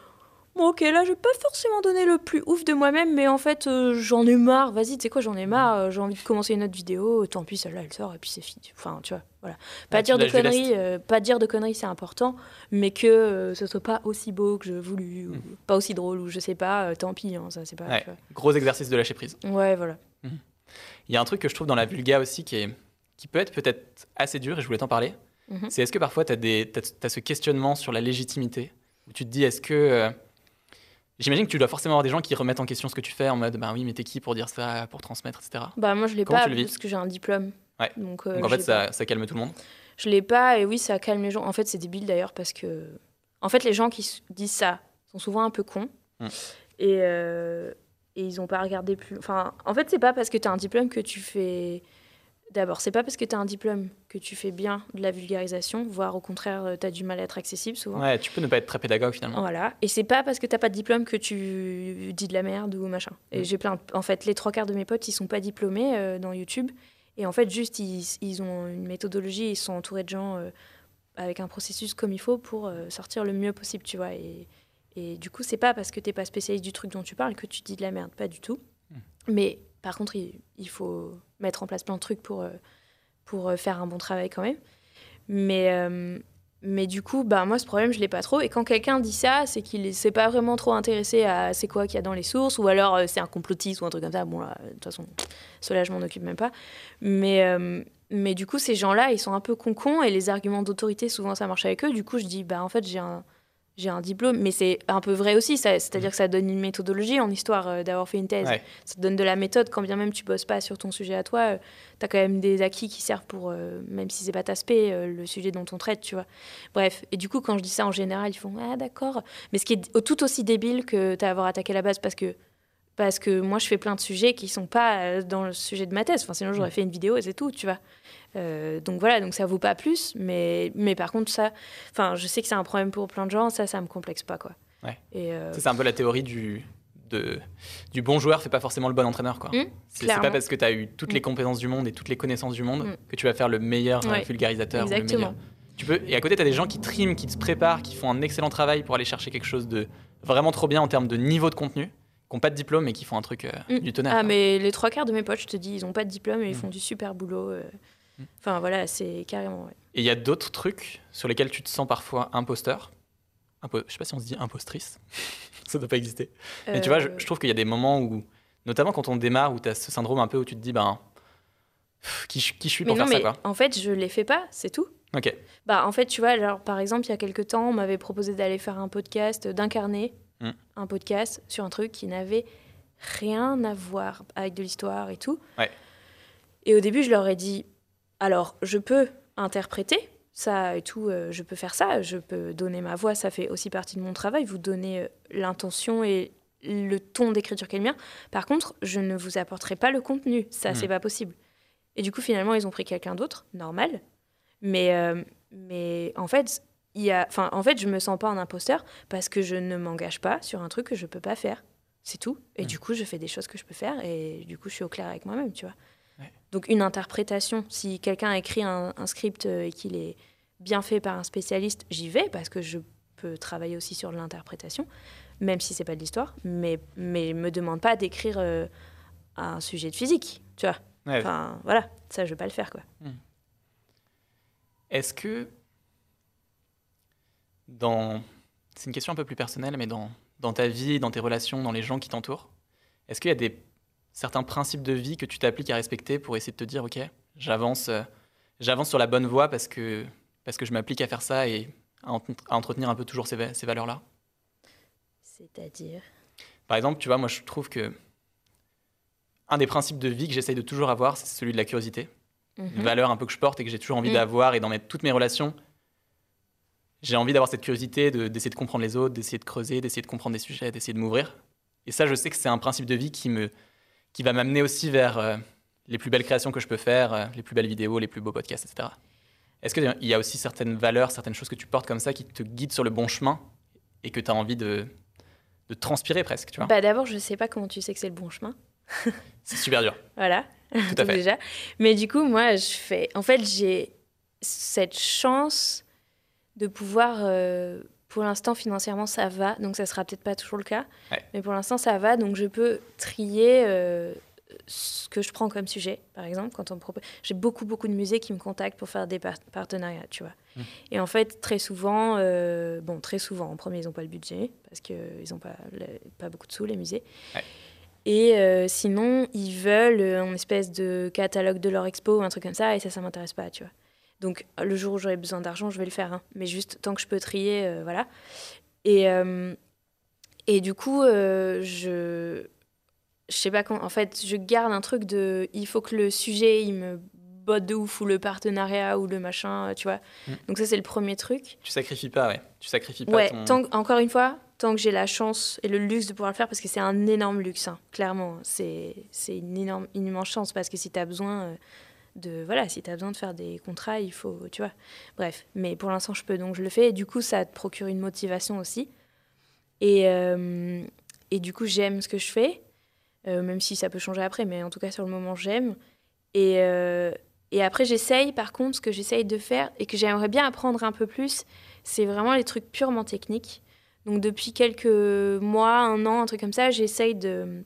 Bon, ok, là, je vais pas forcément donner le plus ouf de moi-même, mais en fait, euh, j'en ai marre. Vas-y, tu sais quoi, j'en ai marre. Euh, j'ai envie de commencer une autre vidéo. Tant pis, celle-là, elle sort et puis c'est fini. Enfin, tu vois, voilà. Pas dire de conneries, euh, pas dire de conneries, c'est important, mais que ce soit pas aussi beau que je voulu, ou hmm. pas aussi drôle, ou je sais pas. tant pis, hein, ça, c'est pas. Gros exercice de lâcher prise. Ouais, voilà. Hmm. Il y a un truc que je trouve dans la vulga aussi qui est qui peut être peut-être assez dur, et je voulais t'en parler. Mhm. C'est est-ce que parfois tu as, as, ce questionnement sur la légitimité, où tu te dis est-ce que. Euh, j'imagine que tu dois forcément avoir des gens qui remettent en question ce que tu fais en mode bah oui, mais t'es qui pour dire ça, pour transmettre, etc. Bah moi je l'ai pas parce que j'ai un diplôme. Ouais. Donc, euh, en fait ça, ça, calme tout le monde? Je l'ai pas et oui ça calme les gens. En fait c'est débile d'ailleurs parce que en fait les gens qui disent ça sont souvent un peu cons mm. et, euh, et ils ont pas regardé plus. Enfin en fait c'est pas parce que tu as un diplôme que tu fais D'abord, c'est pas parce que tu as un diplôme que tu fais bien de la vulgarisation, voire au contraire, euh, tu as du mal à être accessible souvent. Ouais, tu peux ne pas être très pédagogue finalement. Voilà. Et c'est pas parce que t'as pas de diplôme que tu dis de la merde ou machin. Et mm. j'ai plein. En fait, les trois quarts de mes potes, ils sont pas diplômés euh, dans YouTube. Et en fait, juste, ils, ont une méthodologie, ils sont entourés de gens euh, avec un processus comme il faut pour sortir le mieux possible, tu vois. Et, et du coup, c'est pas parce que t'es pas spécialiste du truc dont tu parles que tu dis de la merde, pas du tout. Mm. Mais par contre, il, faut mettre en place plein de trucs pour, euh, pour euh, faire un bon travail quand même. Mais, euh, mais du coup, bah, moi, ce problème, je ne l'ai pas trop. Et quand quelqu'un dit ça, c'est qu'il ne s'est pas vraiment trop intéressé à c'est quoi qu'il y a dans les sources, ou alors c'est un complotiste ou un truc comme ça. Bon, là, de toute façon, cela, je m'en occupe même pas. Mais, mais du coup, ces gens-là, ils sont un peu concons, et les arguments d'autorité, souvent, ça marche avec eux. Du coup, je dis, bah, en fait, j'ai un j'ai un diplôme, mais c'est un peu vrai aussi. C'est-à-dire que ça donne une méthodologie en histoire euh, d'avoir fait une thèse. Ça te donne de la méthode, quand bien même tu bosses pas sur ton sujet à toi. Euh, tu as quand même des acquis qui servent pour, euh, même si c'est pas ta spé, le sujet dont on traite, tu vois. Bref, et du coup, quand je dis ça en général, ils font Ah, d'accord. Mais ce qui est tout aussi débile que tu avoir attaqué la base parce que parce que moi je fais plein de sujets qui sont pas dans le sujet de ma thèse. Enfin, sinon j'aurais fait une vidéo et c'est tout, tu vois. Euh, donc voilà, donc ça vaut pas plus, mais, mais par contre, ça, enfin, je sais que c'est un problème pour plein de gens, ça, ça me complexe pas, quoi. Ouais. Euh, c'est un peu la théorie du, de, du bon joueur fait pas forcément le bon entraîneur, quoi. Mmh, c'est pas parce que tu as eu toutes les mmh. compétences du monde et toutes les connaissances du monde mmh. que tu vas faire le meilleur euh, vulgarisateur. Exactement. Tu peux, et à côté, tu as des gens qui triment, qui se préparent, qui font un excellent travail pour aller chercher quelque chose de vraiment trop bien en termes de niveau de contenu qui n'ont pas de diplôme et qui font un truc du tonnerre. Ah, mais les trois quarts de mes potes, je te dis, ils n'ont pas de diplôme et ils font du super boulot. Enfin voilà, c'est carrément. Et il y a d'autres trucs sur lesquels tu te sens parfois imposteur? Impo je sais pas si on se dit impostrice. ça doit pas exister. Mais tu vois, je, trouve qu'il y a des moments où, notamment quand on démarre, où tu as ce syndrome un peu où tu te dis, ben, qui, qui je suis pour faire ça quoi? En fait, je les fais pas, c'est tout. Ok. Bah, en fait, tu vois, alors, par exemple, il y a quelques temps, on m'avait proposé d'aller faire un podcast, d'incarner hmm. un podcast sur un truc qui n'avait rien à voir avec de l'histoire et tout. Ouais. Et au début, je leur ai dit, alors, je peux interpréter ça et tout, euh, je peux faire ça, je peux donner ma voix, ça fait aussi partie de mon travail, vous donner euh, l'intention et le ton d'écriture qui est le mien. Par contre, je ne vous apporterai pas le contenu, ça, mmh. c'est pas possible. Et du coup, finalement, ils ont pris quelqu'un d'autre, normal. Mais, euh, mais en fait, il y a, enfin, en fait, je me sens pas un imposteur parce que je ne m'engage pas sur un truc que je peux pas faire. C'est tout. Et mmh. du coup, je fais des choses que je peux faire et du coup, je suis au clair avec moi-même, tu vois. Donc une interprétation, si quelqu'un a écrit un, script euh, et qu'il est bien fait par un spécialiste, j'y vais parce que je peux travailler aussi sur l'interprétation, même si c'est pas de l'histoire, mais mais me demande pas d'écrire euh, un sujet de physique, tu vois. Enfin voilà, ça je vais pas le faire quoi. Hmm. Est-ce que dans c'est une question un peu plus personnelle, mais dans dans ta vie, dans tes relations, dans les gens qui t'entourent, est-ce qu'il y a des certains principes de vie que tu t'appliques à respecter pour essayer de te dire, OK, j'avance, euh, j'avance sur la bonne voie parce que, parce que je m'applique à faire ça et à, entretenir un peu toujours ces, ces valeurs-là C'est-à-dire? Par exemple, tu vois, moi je trouve que un des principes de vie que j'essaye de toujours avoir, c'est celui de la curiosité. Une mhm. valeur un peu que je porte et que j'ai toujours envie mm. d'avoir et dans toutes mes relations. J'ai envie d'avoir cette curiosité, d'essayer de comprendre les autres, d'essayer de creuser, d'essayer de comprendre des sujets, d'essayer de m'ouvrir. Et ça, je sais que c'est un principe de vie qui, me, qui va m'amener aussi vers euh, les plus belles créations que je peux faire, euh, les plus belles vidéos, les plus beaux podcasts, etc. Est-ce qu'il y a aussi certaines valeurs, certaines choses que tu portes comme ça qui te guident sur le bon chemin et que tu as envie de, de transpirer presque, tu vois? Bah D'abord, je ne sais pas comment tu sais que c'est le bon chemin. c'est super dur. Voilà, tout à fait. déjà. Mais du coup, moi, je fais... En fait, j'ai cette chance de pouvoir... Euh, pour l'instant, financièrement, ça va. Donc, ça sera peut-être pas toujours le cas. Mais pour l'instant, ça va. Donc, je peux trier euh, ce que je prends comme sujet. Par exemple, quand on propose. J'ai beaucoup, beaucoup de musées qui me contactent pour faire des partenariats, tu vois. Mmh. Et en fait, très souvent, euh, bon, très souvent, en premier, ils n'ont pas le budget parce qu'ils n'ont pas, pas beaucoup de sous, les musées. Et euh, sinon, ils veulent une espèce de catalogue de leur expo ou un truc comme ça, et ça, ça m'intéresse pas, tu vois. Donc le jour où j'aurai besoin d'argent, je vais le faire. Hein. Mais juste tant que je peux trier, euh, voilà. Et, euh, et du coup, euh, je je sais pas comment. En fait, je garde un truc de. Il faut que le sujet, il me botte de ouf ou le partenariat ou le machin, tu vois. Mm. Donc ça, c'est le premier truc. Tu sacrifies pas, ouais. Tu sacrifies pas. Ouais. Tant, encore une fois, tant que j'ai la chance et le luxe de pouvoir le faire, parce que c'est un énorme luxe, hein, clairement. C'est une énorme, une immense chance parce que si tu as besoin de voilà, si tu as besoin de faire des contrats, il faut, tu vois. Bref, mais pour l'instant, je peux, donc je le fais. Et du coup, ça te procure une motivation aussi. Et, euh, et du coup, j'aime ce que je fais, euh, même si ça peut changer après, mais en tout cas, sur le moment, j'aime. Et, euh, et après, j'essaye, par contre, ce que j'essaye de faire et que j'aimerais bien apprendre un peu plus, c'est vraiment les trucs purement techniques. Donc, depuis quelques mois, un an, un truc comme ça, j'essaye de,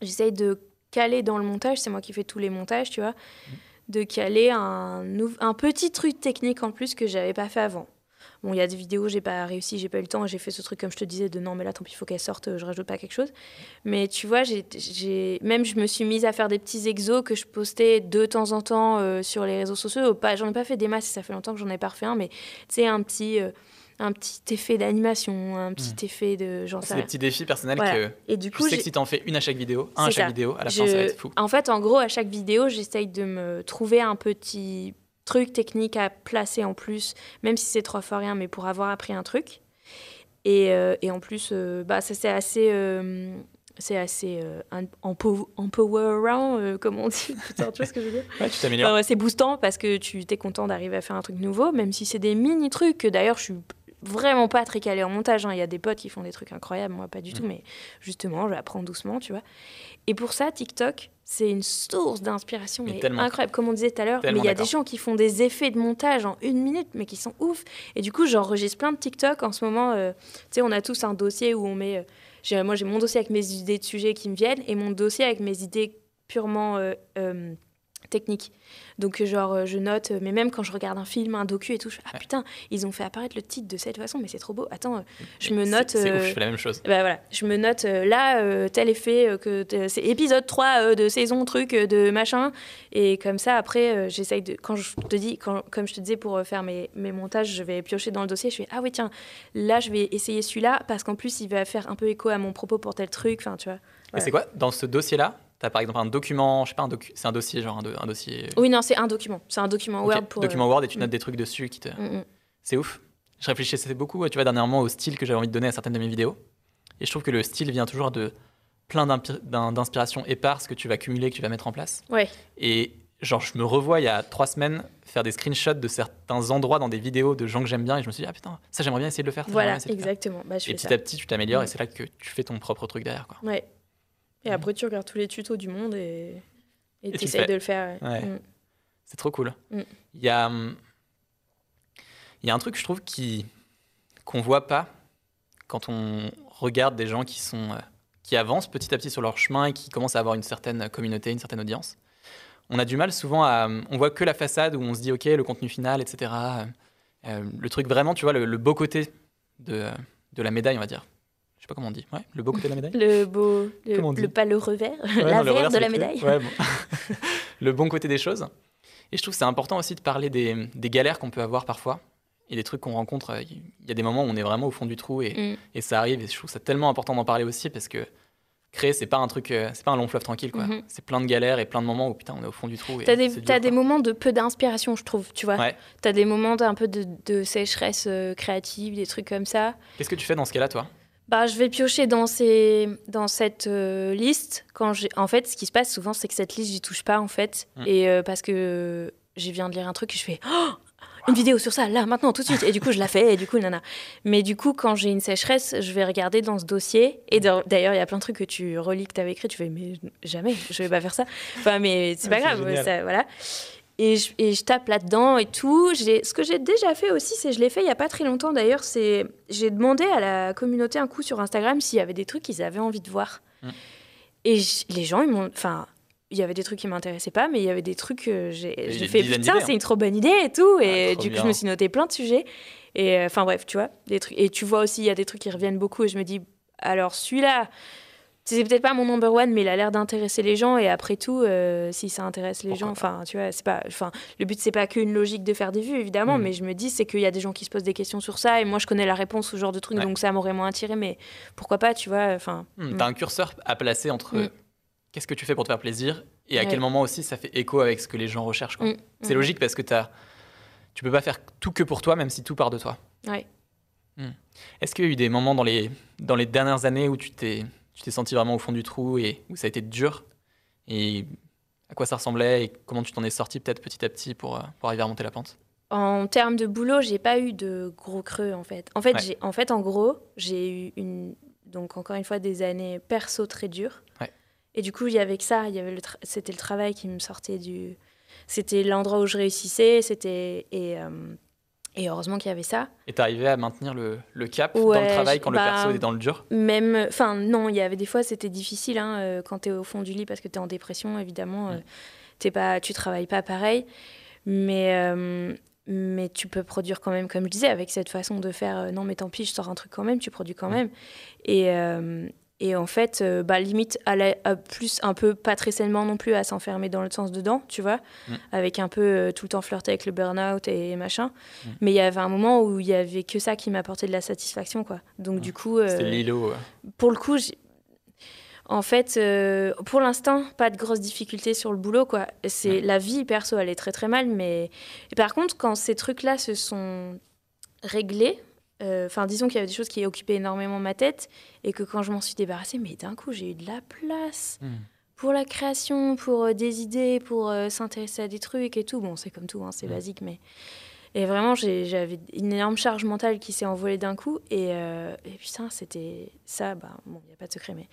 de caler dans le montage. C'est moi qui fais tous les montages, tu vois. Mmh de caler un, un petit truc technique en plus que j'avais pas fait avant. Bon, il y a des vidéos, j'ai pas réussi, j'ai pas eu le temps, j'ai fait ce truc comme je te disais de non, mais là, tant pis, il faut qu'elle sorte, je rajoute pas quelque chose. Mais tu vois, j'ai, même je me suis mise à faire des petits exos que je postais de temps en temps euh, sur les réseaux sociaux. J'en ai pas fait des masses, ça fait longtemps que j'en ai pas refait un, mais tu sais, un petit. Euh, un petit effet d'animation, un petit hmm. effet de genre C'est des petits défis personnels que et du coup, je sais que si tu en fais une à chaque vidéo, un à chaque vidéo, à la fin ça va être fou. En fait, en gros, à chaque vidéo, j'essaye de me trouver un petit truc technique à placer en plus, même si c'est trois fois rien, mais pour avoir appris un truc. Et, euh, et en plus, euh, bah, ça c'est assez euh, c'est assez euh, empowerant, comme on dit. Putain, tu vois ce que je veux dire? Ouais, tu t'améliores. c'est boostant parce que tu es content d'arriver à faire un truc nouveau, même si c'est des mini trucs. D'ailleurs, je suis vraiment pas très calé en montage. Hein. Il y a des potes qui font des trucs incroyables, moi pas du tout, mm. mais justement, je apprends doucement, tu vois. Et pour ça, TikTok, c'est une source d'inspiration incroyable, comme on disait tout à l'heure. Mais il y a des gens qui font des effets de montage en une minute, mais qui sont ouf. Et du coup, j'enregistre plein de TikTok en ce moment. Euh, tu sais, on a tous un dossier où on met. Euh, moi, j'ai mon dossier avec mes idées de sujets qui me viennent et mon dossier avec mes idées purement euh, techniques. Donc, genre, euh, je note, euh, mais même quand je regarde un film, un docu et tout, je fais, ah putain, ils ont fait apparaître le titre de cette façon, mais c'est trop beau. Attends, euh, je me note. C'est ouf, je fais la même chose. Bah voilà, je me note là, tel effet, que c'est épisode 3 de saison, truc, de machin. Et comme ça, après, j'essaye de. Quand je te dis, quand, comme je te disais, pour faire mes, mes montages, je vais piocher dans le dossier, je fais, ah oui, tiens, là, je vais essayer celui-là, parce qu'en plus, il va faire un peu écho à mon propos pour tel truc. Enfin, tu vois. Et c'est quoi Dans ce dossier-là, tu as par exemple un document, je sais pas, un docu c'est un dossier, genre un, dossier. Oui, non, c'est un document. C'est un document Word pour. Document Word et tu notes mm. des trucs dessus qui te. Mm, mm. C'est ouf. Je réfléchissais beaucoup, tu vois, dernièrement au style que j'avais envie de donner à certaines de mes vidéos. Et je trouve que le style vient toujours de plein d'inspirations éparses que tu vas cumuler, que tu vas mettre en place. Ouais. Et genre, je me revois il y a trois semaines faire des screenshots de certains endroits dans des vidéos de gens que j'aime bien et je me suis dit, ah putain, ça j'aimerais bien essayer de le faire. Voilà, exactement. Bah, et petit à petit, tu t'améliores et c'est là que tu fais ton propre truc derrière. Quoi. Ouais. Et après, tu regardes tous les tutos du monde et tu essayes de le faire. Mm. C'est trop cool. Mm. Il y, a, hum, il y a un truc, je trouve, qui qu'on voit pas quand on regarde des gens qui, sont, euh, qui avancent petit à petit sur leur chemin et qui commencent à avoir une certaine communauté, une certaine audience. On a du mal souvent à. On voit que la façade où on se dit, OK, le contenu final, etc. Euh, le truc vraiment, tu vois, le, le beau côté de, de la médaille, on va dire pas comment on dit, ouais, le beau côté de la médaille. Le beau, le, pas le revers, la de la médaille. Ouais, bon. le bon côté des choses. Et je trouve que c'est important aussi de parler des, des galères qu'on peut avoir parfois et des trucs qu'on rencontre. Il y a des moments où on est vraiment au fond du trou et, mm. et ça arrive. Et je trouve ça tellement important d'en parler aussi parce que créer, c'est pas un truc, euh, c'est pas un long fleuve tranquille, quoi. Mm-hmm. C'est plein de galères et plein de moments où putain, on est au fond du trou. T'as des, as des moments de peu d'inspiration, je trouve, tu vois. Ouais. T'as des moments d'un peu de, de sécheresse euh, créative, des trucs comme ça. Qu'est-ce que tu fais dans ce cas-là, toi? Bah, je vais piocher dans, ces, dans cette euh, liste. Quand en fait, ce qui se passe souvent, c'est que cette liste, j'y touche pas, en fait. Mmh. Et euh, parce que je viens de lire un truc et je fais oh, une vidéo sur ça, là, maintenant, tout de suite. Et du coup, je la fais, et du coup, nana. Mais du coup, quand j'ai une sécheresse, je vais regarder dans ce dossier. Et d'ailleurs, il y a plein de trucs que tu relis, que tu avais écrit, tu fais, mais jamais, je vais pas faire ça. Enfin, mais c'est pas grave, ça, voilà. Et je, et je, tape là-dedans et tout. Ce que j'ai déjà fait aussi, c'est je l'ai fait il y a pas très longtemps d'ailleurs, c'est j'ai demandé à la communauté un coup sur Instagram s'il y avait des trucs qu'ils avaient envie de voir. Mmh. Et les gens, ils m'ont, enfin, il y avait des trucs qui m'intéressaient pas, mais il y avait des trucs que j'ai fait putain, c'est une trop bonne idée et tout. Et ah, du coup, je me suis noté plein de sujets. Et euh, enfin, bref, tu vois, des trucs. Et tu vois aussi, il y a des trucs qui reviennent beaucoup. Et je me dis, alors celui-là, c'est peut-être pas mon number one, mais il a l'air d'intéresser les gens. Et après tout, euh, si ça intéresse les gens, enfin, tu vois, c'est pas. Enfin, le but, c'est pas qu'une logique de faire des vues, évidemment, hmm. mais je me dis, c'est qu'il y a des gens qui se posent des questions sur ça. Et moi, je connais la réponse au genre de truc, donc ça m'aurait moins attiré. Mais pourquoi pas, tu vois, enfin. Hmm, t'as un curseur à placer entre qu'est-ce que tu fais pour te faire plaisir et à quel moment aussi ça fait écho avec ce que les gens recherchent. C'est logique parce que as, tu peux pas faire tout que pour toi, même si tout part de toi. Ouais. Est-ce qu'il y a eu des moments dans les, dans les dernières années où tu t'es, tu t'es senti vraiment au fond du trou et où ça a été dur Et à quoi ça ressemblait et comment tu t'en es sorti peut-être petit à petit pour, euh, pour arriver à monter la pente? En termes de boulot, j'ai pas eu de gros creux en fait. En fait, j'ai, en fait, en gros, j'ai eu une, donc encore une fois des années perso très dures. Ouais. Et du coup, il y avait que ça, il y avait le c'était le travail qui me sortait du... C'était l'endroit où je réussissais, c'était... Et, euh, et heureusement qu'il y avait ça. Et t'arrivais à maintenir le, le cap dans le travail quand le bah, perso est dans le dur? Même... Enfin, non, il y avait des fois, c'était difficile, hein, euh, quand t'es au fond du lit parce que t'es en dépression, évidemment, euh, mm. t'es pas, tu travailles pas pareil. Mais... mais tu peux produire quand même, comme je disais, avec cette façon de faire non, mais tant pis, je sors un truc quand même, tu produis quand mm. même. Et, et en fait, euh, bah, limite, à, à plus un peu, pas très sainement non plus, à s'enfermer dans le sens dedans, tu vois, mm. avec un peu euh, tout le temps flirter avec le burn-out et machin. Mm. Mais il y avait un moment où il y avait que ça qui m'apportait de la satisfaction, quoi. Donc mm. du coup... Euh, C'était l'îlot. Pour le coup, en fait, pour l'instant, pas de grosses difficultés sur le boulot, quoi. C'est la vie perso, elle est très très mal, mais et par contre, quand ces trucs-là se sont réglés, euh, enfin, disons qu'il y avait des choses qui occupaient énormément ma tête et que quand je m'en suis débarrassée, mais d'un coup, j'ai eu de la place hmm. pour la création, pour euh, des idées, pour euh, s'intéresser à des trucs et tout. Bon, c'est comme tout, hein, c'est hmm. basique, mais. Et vraiment, j'avais une énorme charge mentale qui s'est envolée d'un coup. Et, et putain, c'était ça, bah, bon, il n'y a pas de secret, mais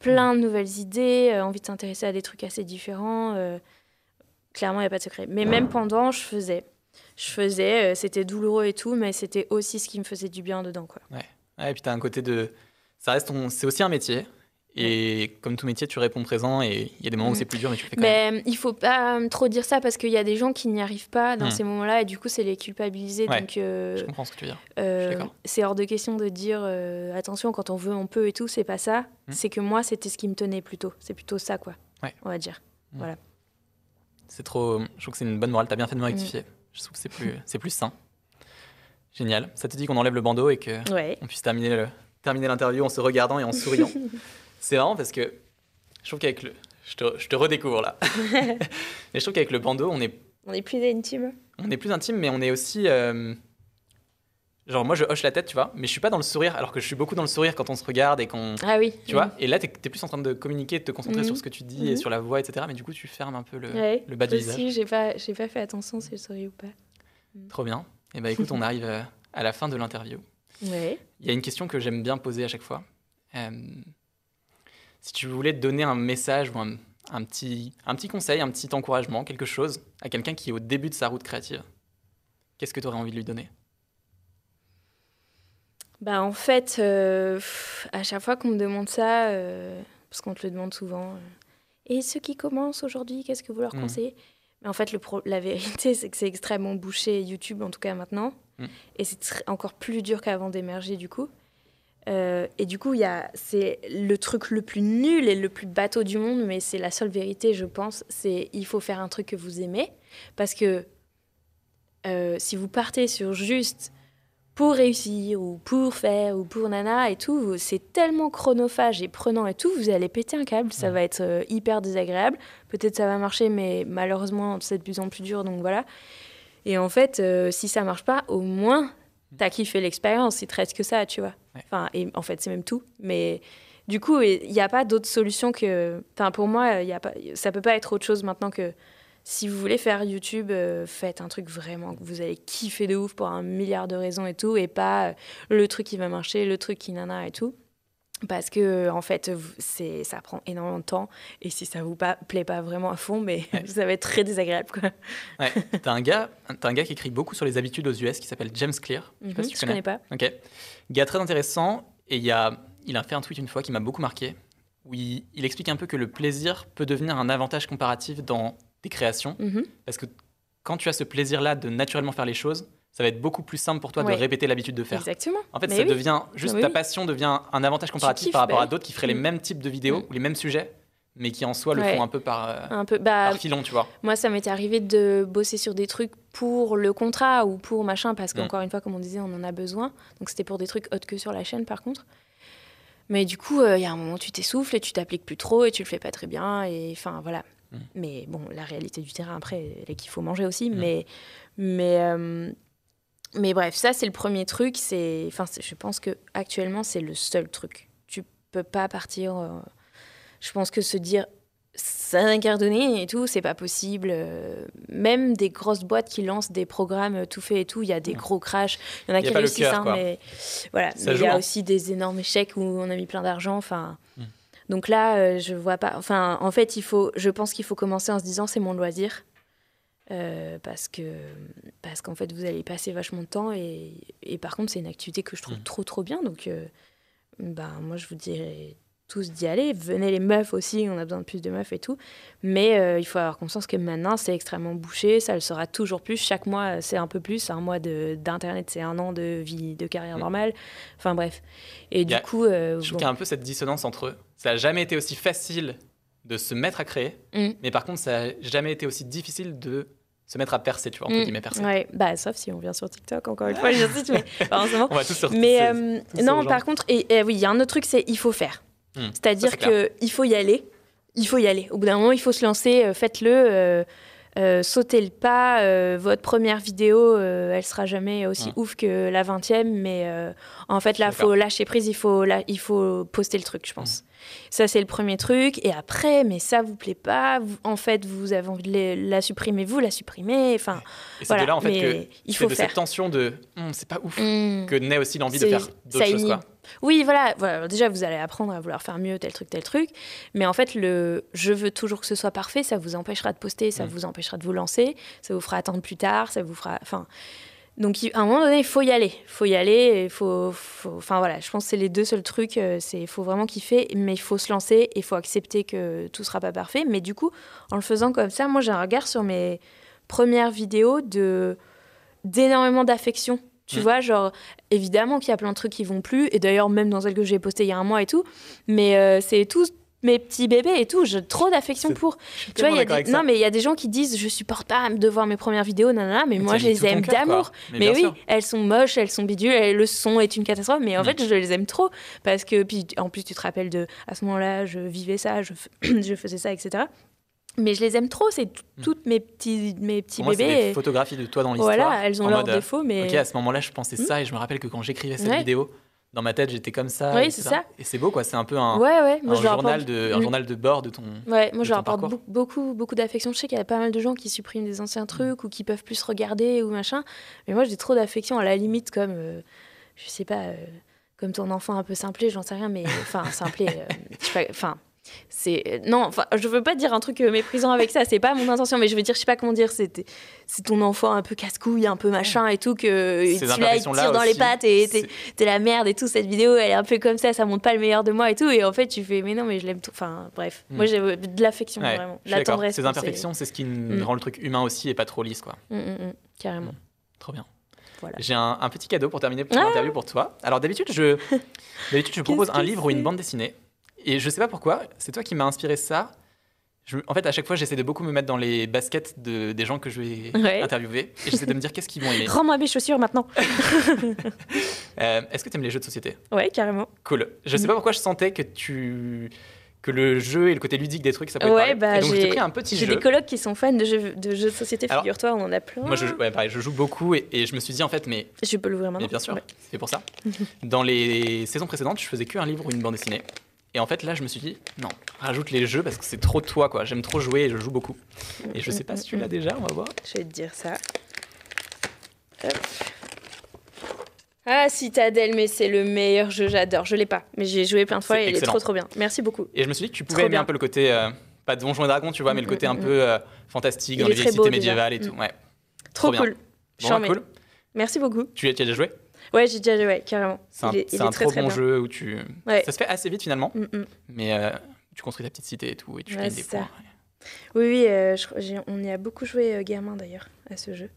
plein de nouvelles idées, envie de s'intéresser à des trucs assez différents. clairement, il n'y a pas de secret. Mais même pendant, je faisais je faisais. Euh, c'était douloureux et tout, mais c'était aussi ce qui me faisait du bien dedans. Quoi. Ouais. et puis tu as un côté de. Ça reste C'est aussi un métier. Et comme tout métier, tu réponds présent et il y a des moments où mm. c'est plus dur, mais tu fais quand mais même. il faut pas euh, trop dire ça parce qu'il y a des gens qui n'y arrivent pas dans mm. ces moments-là et du coup, c'est les culpabiliser. donc, euh, je comprends ce que tu veux dire. c'est hors de question de dire attention, quand on veut, on peut et tout, c'est pas ça. Mm. C'est que moi, c'était ce qui me tenait plutôt. C'est plutôt ça, quoi. On va dire. Voilà. C'est trop. Je trouve que c'est une bonne morale. Tu as bien fait de me rectifier. Je trouve que c'est plus, c'est plus sain. Génial. Ça te dit qu'on enlève le bandeau et qu'on on puisse terminer, le, terminer l'interview en se regardant et en souriant. c'est marrant parce que je trouve qu'avec le. Je te, je te redécouvre là. mais je trouve qu'avec le bandeau, on est. On est plus intime. On est plus intime, mais on est aussi. Euh, genre, moi, je hoche la tête, tu vois, mais je suis pas dans le sourire, alors que je suis beaucoup dans le sourire quand on se regarde et qu'on. Ah oui. Tu vois, et là, tu es, plus en train de communiquer, de te concentrer sur ce que tu dis et mhm. sur la voix, etc. Mais du coup, tu fermes un peu le, le bas du visage. Si, j'ai pas, pas fait attention si je souris ou pas. Mm. Trop bien. Et eh ben écoute, on arrive euh, à la fin de l'interview. Il y a une question que j'aime bien poser à chaque fois. Euh, si tu voulais te donner un message ou un, petit, un petit conseil, un petit encouragement, quelque chose à quelqu'un qui est au début de sa route créative, qu'est-ce que tu aurais envie de lui donner? Bah en fait, euh, à chaque fois qu'on me demande ça, parce qu'on te le demande souvent, et ceux qui commencent aujourd'hui, qu'est-ce que vous leur mm. conseillez? Mais en fait, le la vérité, c'est que c'est extrêmement bouché YouTube, en tout cas maintenant. Mm. Et c'est encore plus dur qu'avant d'émerger, du coup. Euh, et du coup, c'est le truc le plus nul et le plus bateau du monde, mais c'est la seule vérité, je pense. C'est il faut faire un truc que vous aimez. Parce que euh, si vous partez sur juste pour réussir ou pour faire ou pour nana et tout, c'est tellement chronophage et prenant et tout, vous allez péter un câble, ça va être euh, hyper désagréable. Peut-être ça va marcher, mais malheureusement c'est de plus en plus dur, donc voilà. Et en fait, euh, si ça marche pas, au moins t'as kiffé l'expérience, il te reste que ça, tu vois. Enfin, et en fait, c'est même tout. Mais du coup, il n'y a pas d'autre solution que. Enfin, pour moi, y a pas, ça peut pas être autre chose maintenant que si vous voulez faire YouTube, euh, faites un truc vraiment que vous allez kiffer de ouf pour un milliard de raisons et tout, et pas euh, le truc qui va marcher, le truc qui nana et tout. Parce que, en fait, c'est, ça prend énormément de temps. Et si ça vous pas, plaît pas vraiment à fond, mais ça va être très désagréable. Quoi. Ouais. T'as, un gars, un gars qui écrit beaucoup sur les habitudes aux US qui s'appelle James Clear. Je sais pas mhm, si tu connais. connais pas. Ok. Gars très intéressant. Et il, y a, il a fait un tweet une fois qui m'a beaucoup marqué. Où il, il, explique un peu que le plaisir peut devenir un avantage comparatif dans créations. Mhm. Parce que quand tu as ce plaisir-là de naturellement faire les choses, ça va être beaucoup plus simple pour toi de répéter l'habitude de faire. Exactement. En fait, ça devient juste ta passion devient un avantage comparatif par rapport à bah d'autres qui feraient les mm. mêmes types de vidéos mm. ou les mêmes sujets, mais qui en soi le font un peu par, euh, un peu, bah, par filon, tu vois. Moi, ça m'était arrivé de bosser sur des trucs pour le contrat ou pour machin, parce mm. qu'encore une fois, comme on disait, on en a besoin. Donc c'était pour des trucs autres que sur la chaîne, par contre. Mais du coup, euh, il y a un moment, où tu t'essouffles et tu t'appliques plus trop et tu le fais pas très bien. Et enfin, voilà. Mais bon, la réalité du terrain, après, elle est qu'il faut manger aussi. Mais, mais euh, mais bref, ça c'est le premier truc. C'est, enfin, je pense que actuellement c'est le seul truc. Tu peux pas partir. Euh, je pense que se dire ça incarné et tout, c'est pas possible. Euh, même des grosses boîtes qui lancent des programmes tout fait et tout, il y a des gros crashs. Il y en a, qui réussissent, hein, mais voilà. mais il y a hein. aussi des énormes échecs où on a mis plein d'argent. Enfin. Donc là, euh, je vois pas. Enfin, en fait, il faut. Je pense qu'il faut commencer en se disant c'est mon loisir. Euh, parce que parce qu'en fait vous allez passer vachement de temps et, et par contre c'est une activité que je trouve mm. trop trop bien donc euh, ben moi je vous dirais tous d'y aller venez les meufs aussi on a besoin de plus de meufs et tout mais euh, il faut avoir conscience que maintenant c'est extrêmement bouché ça le sera toujours plus chaque mois c'est un peu plus un mois d'internet c'est un an de vie de carrière mm. normale enfin bref et du coup je trouve qu'il y a un peu cette dissonance entre eux ça a jamais été aussi facile de se mettre à créer, mm. mais par contre, ça n'a jamais été aussi difficile de se mettre à percer, tu vois, entre mm. guillemets, percer. Ouais, bah, sauf si on vient sur TikTok, encore une fois, j'insiste, mais on va tous sur Mais euh, non, par contre, et, oui, il y a un autre truc, c'est il faut faire. Mm. C'est-à-dire qu'il faut y aller. Il faut y aller. Au bout d'un moment, il faut se lancer, euh, faites-le. Euh, euh, sautez le pas. votre première vidéo, elle sera jamais aussi ouf que la vingtième, mais en fait, là, il faut lâcher prise, il faut, là, il faut poster le truc, je pense. Ça, c'est le premier truc. Et après, mais ça vous plaît pas, en fait, vous avez envie de la supprimer, vous la supprimez. Enfin, c'est de là, en fait, que il faut de cette tension de hum, c'est pas ouf hum. que naît aussi l'envie de faire d'autres choses. Quoi. Oui, voilà, voilà. Déjà, vous allez apprendre à vouloir faire mieux tel truc, tel truc. Mais en fait, le je veux toujours que ce soit parfait, ça vous empêchera de poster, ça hum. vous empêchera de vous lancer, ça vous fera attendre plus tard, ça vous fera. Enfin, donc à un moment donné, il faut y aller. Il faut y aller. Il faut, Enfin voilà, je pense que c'est les deux seuls trucs. Euh, c'est il faut vraiment kiffer, mais il faut se lancer. Il faut accepter que tout sera pas parfait. Mais du coup, en le faisant comme ça, moi j'ai un regard sur mes premières vidéos de d'énormément d'affection. Tu vois, genre, évidemment qu'il y a plein de trucs qui vont plus, et d'ailleurs, même dans celle que j'ai postée il y a un mois et tout, mais euh, c'est tout, mes petits bébés et tout, j'ai trop d'affection pour. Tu vois, y a non, mais il y a des gens qui disent je supporte pas de voir mes premières vidéos, nanana, mais, moi je les aime d'amour. Mais, oui, elles sont moches, elles sont bidules, le son est une catastrophe, mais en mm. fait je les aime trop parce que puis en plus tu te rappelles de à ce moment-là, je vivais ça, je, je faisais ça, etc. Mais je les aime trop, c'est mm. toutes mes petits, mes petits Pour bébés. Moi, des photographies de toi dans l'histoire. Voilà, elles ont leurs défauts, mais. Ok, à ce moment-là, je pensais ça mm. et je me rappelle que quand j'écrivais cette vidéo, dans ma tête, j'étais comme ça. Oui, c'est ça. Et c'est beau, quoi. C'est un peu un, ouais, ouais. Moi, un, journal de, un journal de bord de ton. Ouais, moi, je leur apporte beaucoup, beaucoup d'affection. Je sais qu'il y a pas mal de gens qui suppriment des anciens mm. trucs ou qui peuvent plus regarder ou machin. Mais moi, j'ai trop d'affection, à la limite, comme, euh, je sais pas, euh, comme ton enfant un peu simplé, j'en sais rien, mais enfin, simplé, euh, enfin, c'est non enfin je veux pas dire un truc euh, méprisant avec ça c'est pas mon intention mais je veux dire je sais pas comment dire c'est c'est ton enfant un peu casse-couille un peu machin et tout que tu là il tire dans les pattes et t'es la merde et tout cette vidéo elle est un peu comme ça ça montre pas le meilleur de moi et tout et en fait tu fais mais non mais je l'aime tout enfin bref hmm. moi j'ai de l'affection vraiment de la tendresse ces imperfections c'est ce qui hmm. rend le truc humain aussi et pas trop lisse quoi hmm, carrément trop bien voilà. J'ai un, petit cadeau pour terminer pour l'interview ah pour toi. Alors d'habitude, je, d'habitude, je propose un livre ou une bande dessinée. Et je sais pas pourquoi, c'est toi qui m'as inspiré ça. en fait, à chaque fois, j'essaie de beaucoup me mettre dans les baskets de, des gens que je vais interviewer. Et j'essaie de me dire qu'est-ce qu'ils vont aimer? Rends-moi mes chaussures maintenant. Euh, est-ce que tu aimes les jeux de société? Ouais, carrément. Cool. Je sais pas pourquoi je sentais que tu que le jeu et le côté ludique des trucs, ça peut ouais, être bah, donc j'ai pris un petit jeu. J'ai des colocs qui sont fans de jeux de, jeux de société, figure-toi, on en a plein. Moi, je, ouais, pareil, je joue beaucoup et, je me suis dit en fait, mais. Je peux l'ouvrir maintenant. Mais bien sûr, c'est pour ça. Dans les saisons précédentes, je faisais qu'un livre ou une bande dessinée. Et en fait, là, je me suis dit, non, rajoute les jeux parce que c'est trop toi, quoi. J'aime trop jouer et je joue beaucoup. Et je sais pas si tu l'as déjà, on va voir. Je vais te dire ça. Hop. Ah, Citadel, mais c'est le meilleur jeu, j'adore. Je l'ai pas, mais j'ai joué plein de fois et il est trop trop bien. Merci beaucoup. Et je me suis dit que tu pouvais aimer un peu le côté, euh, pas de Donjons et Dragons, tu vois, mais le mm, côté mm, un mm. peu euh, fantastique dans les vieilles cités médiévales et tout. Ouais. Trop, cool. Bon, cool. Merci beaucoup. Tu, as déjà joué? Ouais, j'ai déjà joué, carrément. C'est un, est, un trop bon jeu où tu. Ça se fait assez vite finalement, mais euh, tu construis ta petite cité et tout, et tu gagnes des points. Oui, oui, on y a beaucoup joué gamin d'ailleurs à ce jeu.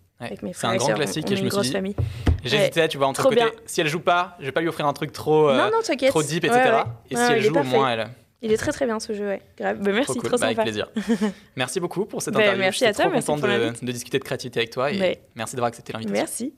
C'est un grand classique et je me suis dit. J'hésitais, tu vois, entre côté. Si elle joue pas, je vais pas lui offrir un truc trop, euh, trop deep, etc. et si elle joue, au moins elle. Il est très très bien ce jeu, ouais. Grave. Bah, merci, trop, bah, Avec plaisir. merci beaucoup pour cette bah, interview. Merci à toi, trop content de, de, discuter de créativité avec toi et merci d'avoir accepté l'invitation. Merci.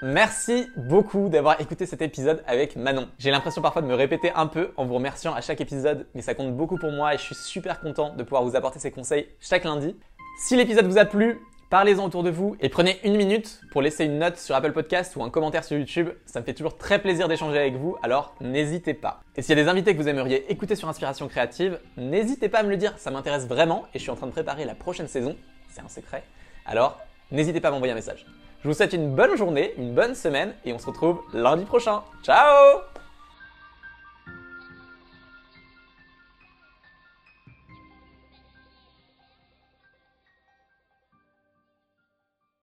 Merci beaucoup d'avoir écouté cet épisode avec Manon. J'ai l'impression parfois de me répéter un peu en vous remerciant à chaque épisode, mais ça compte beaucoup pour moi et je suis super content de pouvoir vous apporter ces conseils chaque lundi. Si l'épisode vous a plu, parlez-en autour de vous et prenez une minute pour laisser une note sur Apple Podcast ou un commentaire sur YouTube. Ça me fait toujours très plaisir d'échanger avec vous, alors n'hésitez pas. Et s'il y a des invités que vous aimeriez écouter sur Inspiration Créative, n'hésitez pas à me le dire, ça m'intéresse vraiment et je suis en train de préparer la prochaine saison. C'est un secret. Alors, n'hésitez pas à m'envoyer un message. Je vous souhaite une bonne journée, une bonne semaine et on se retrouve lundi prochain. Ciao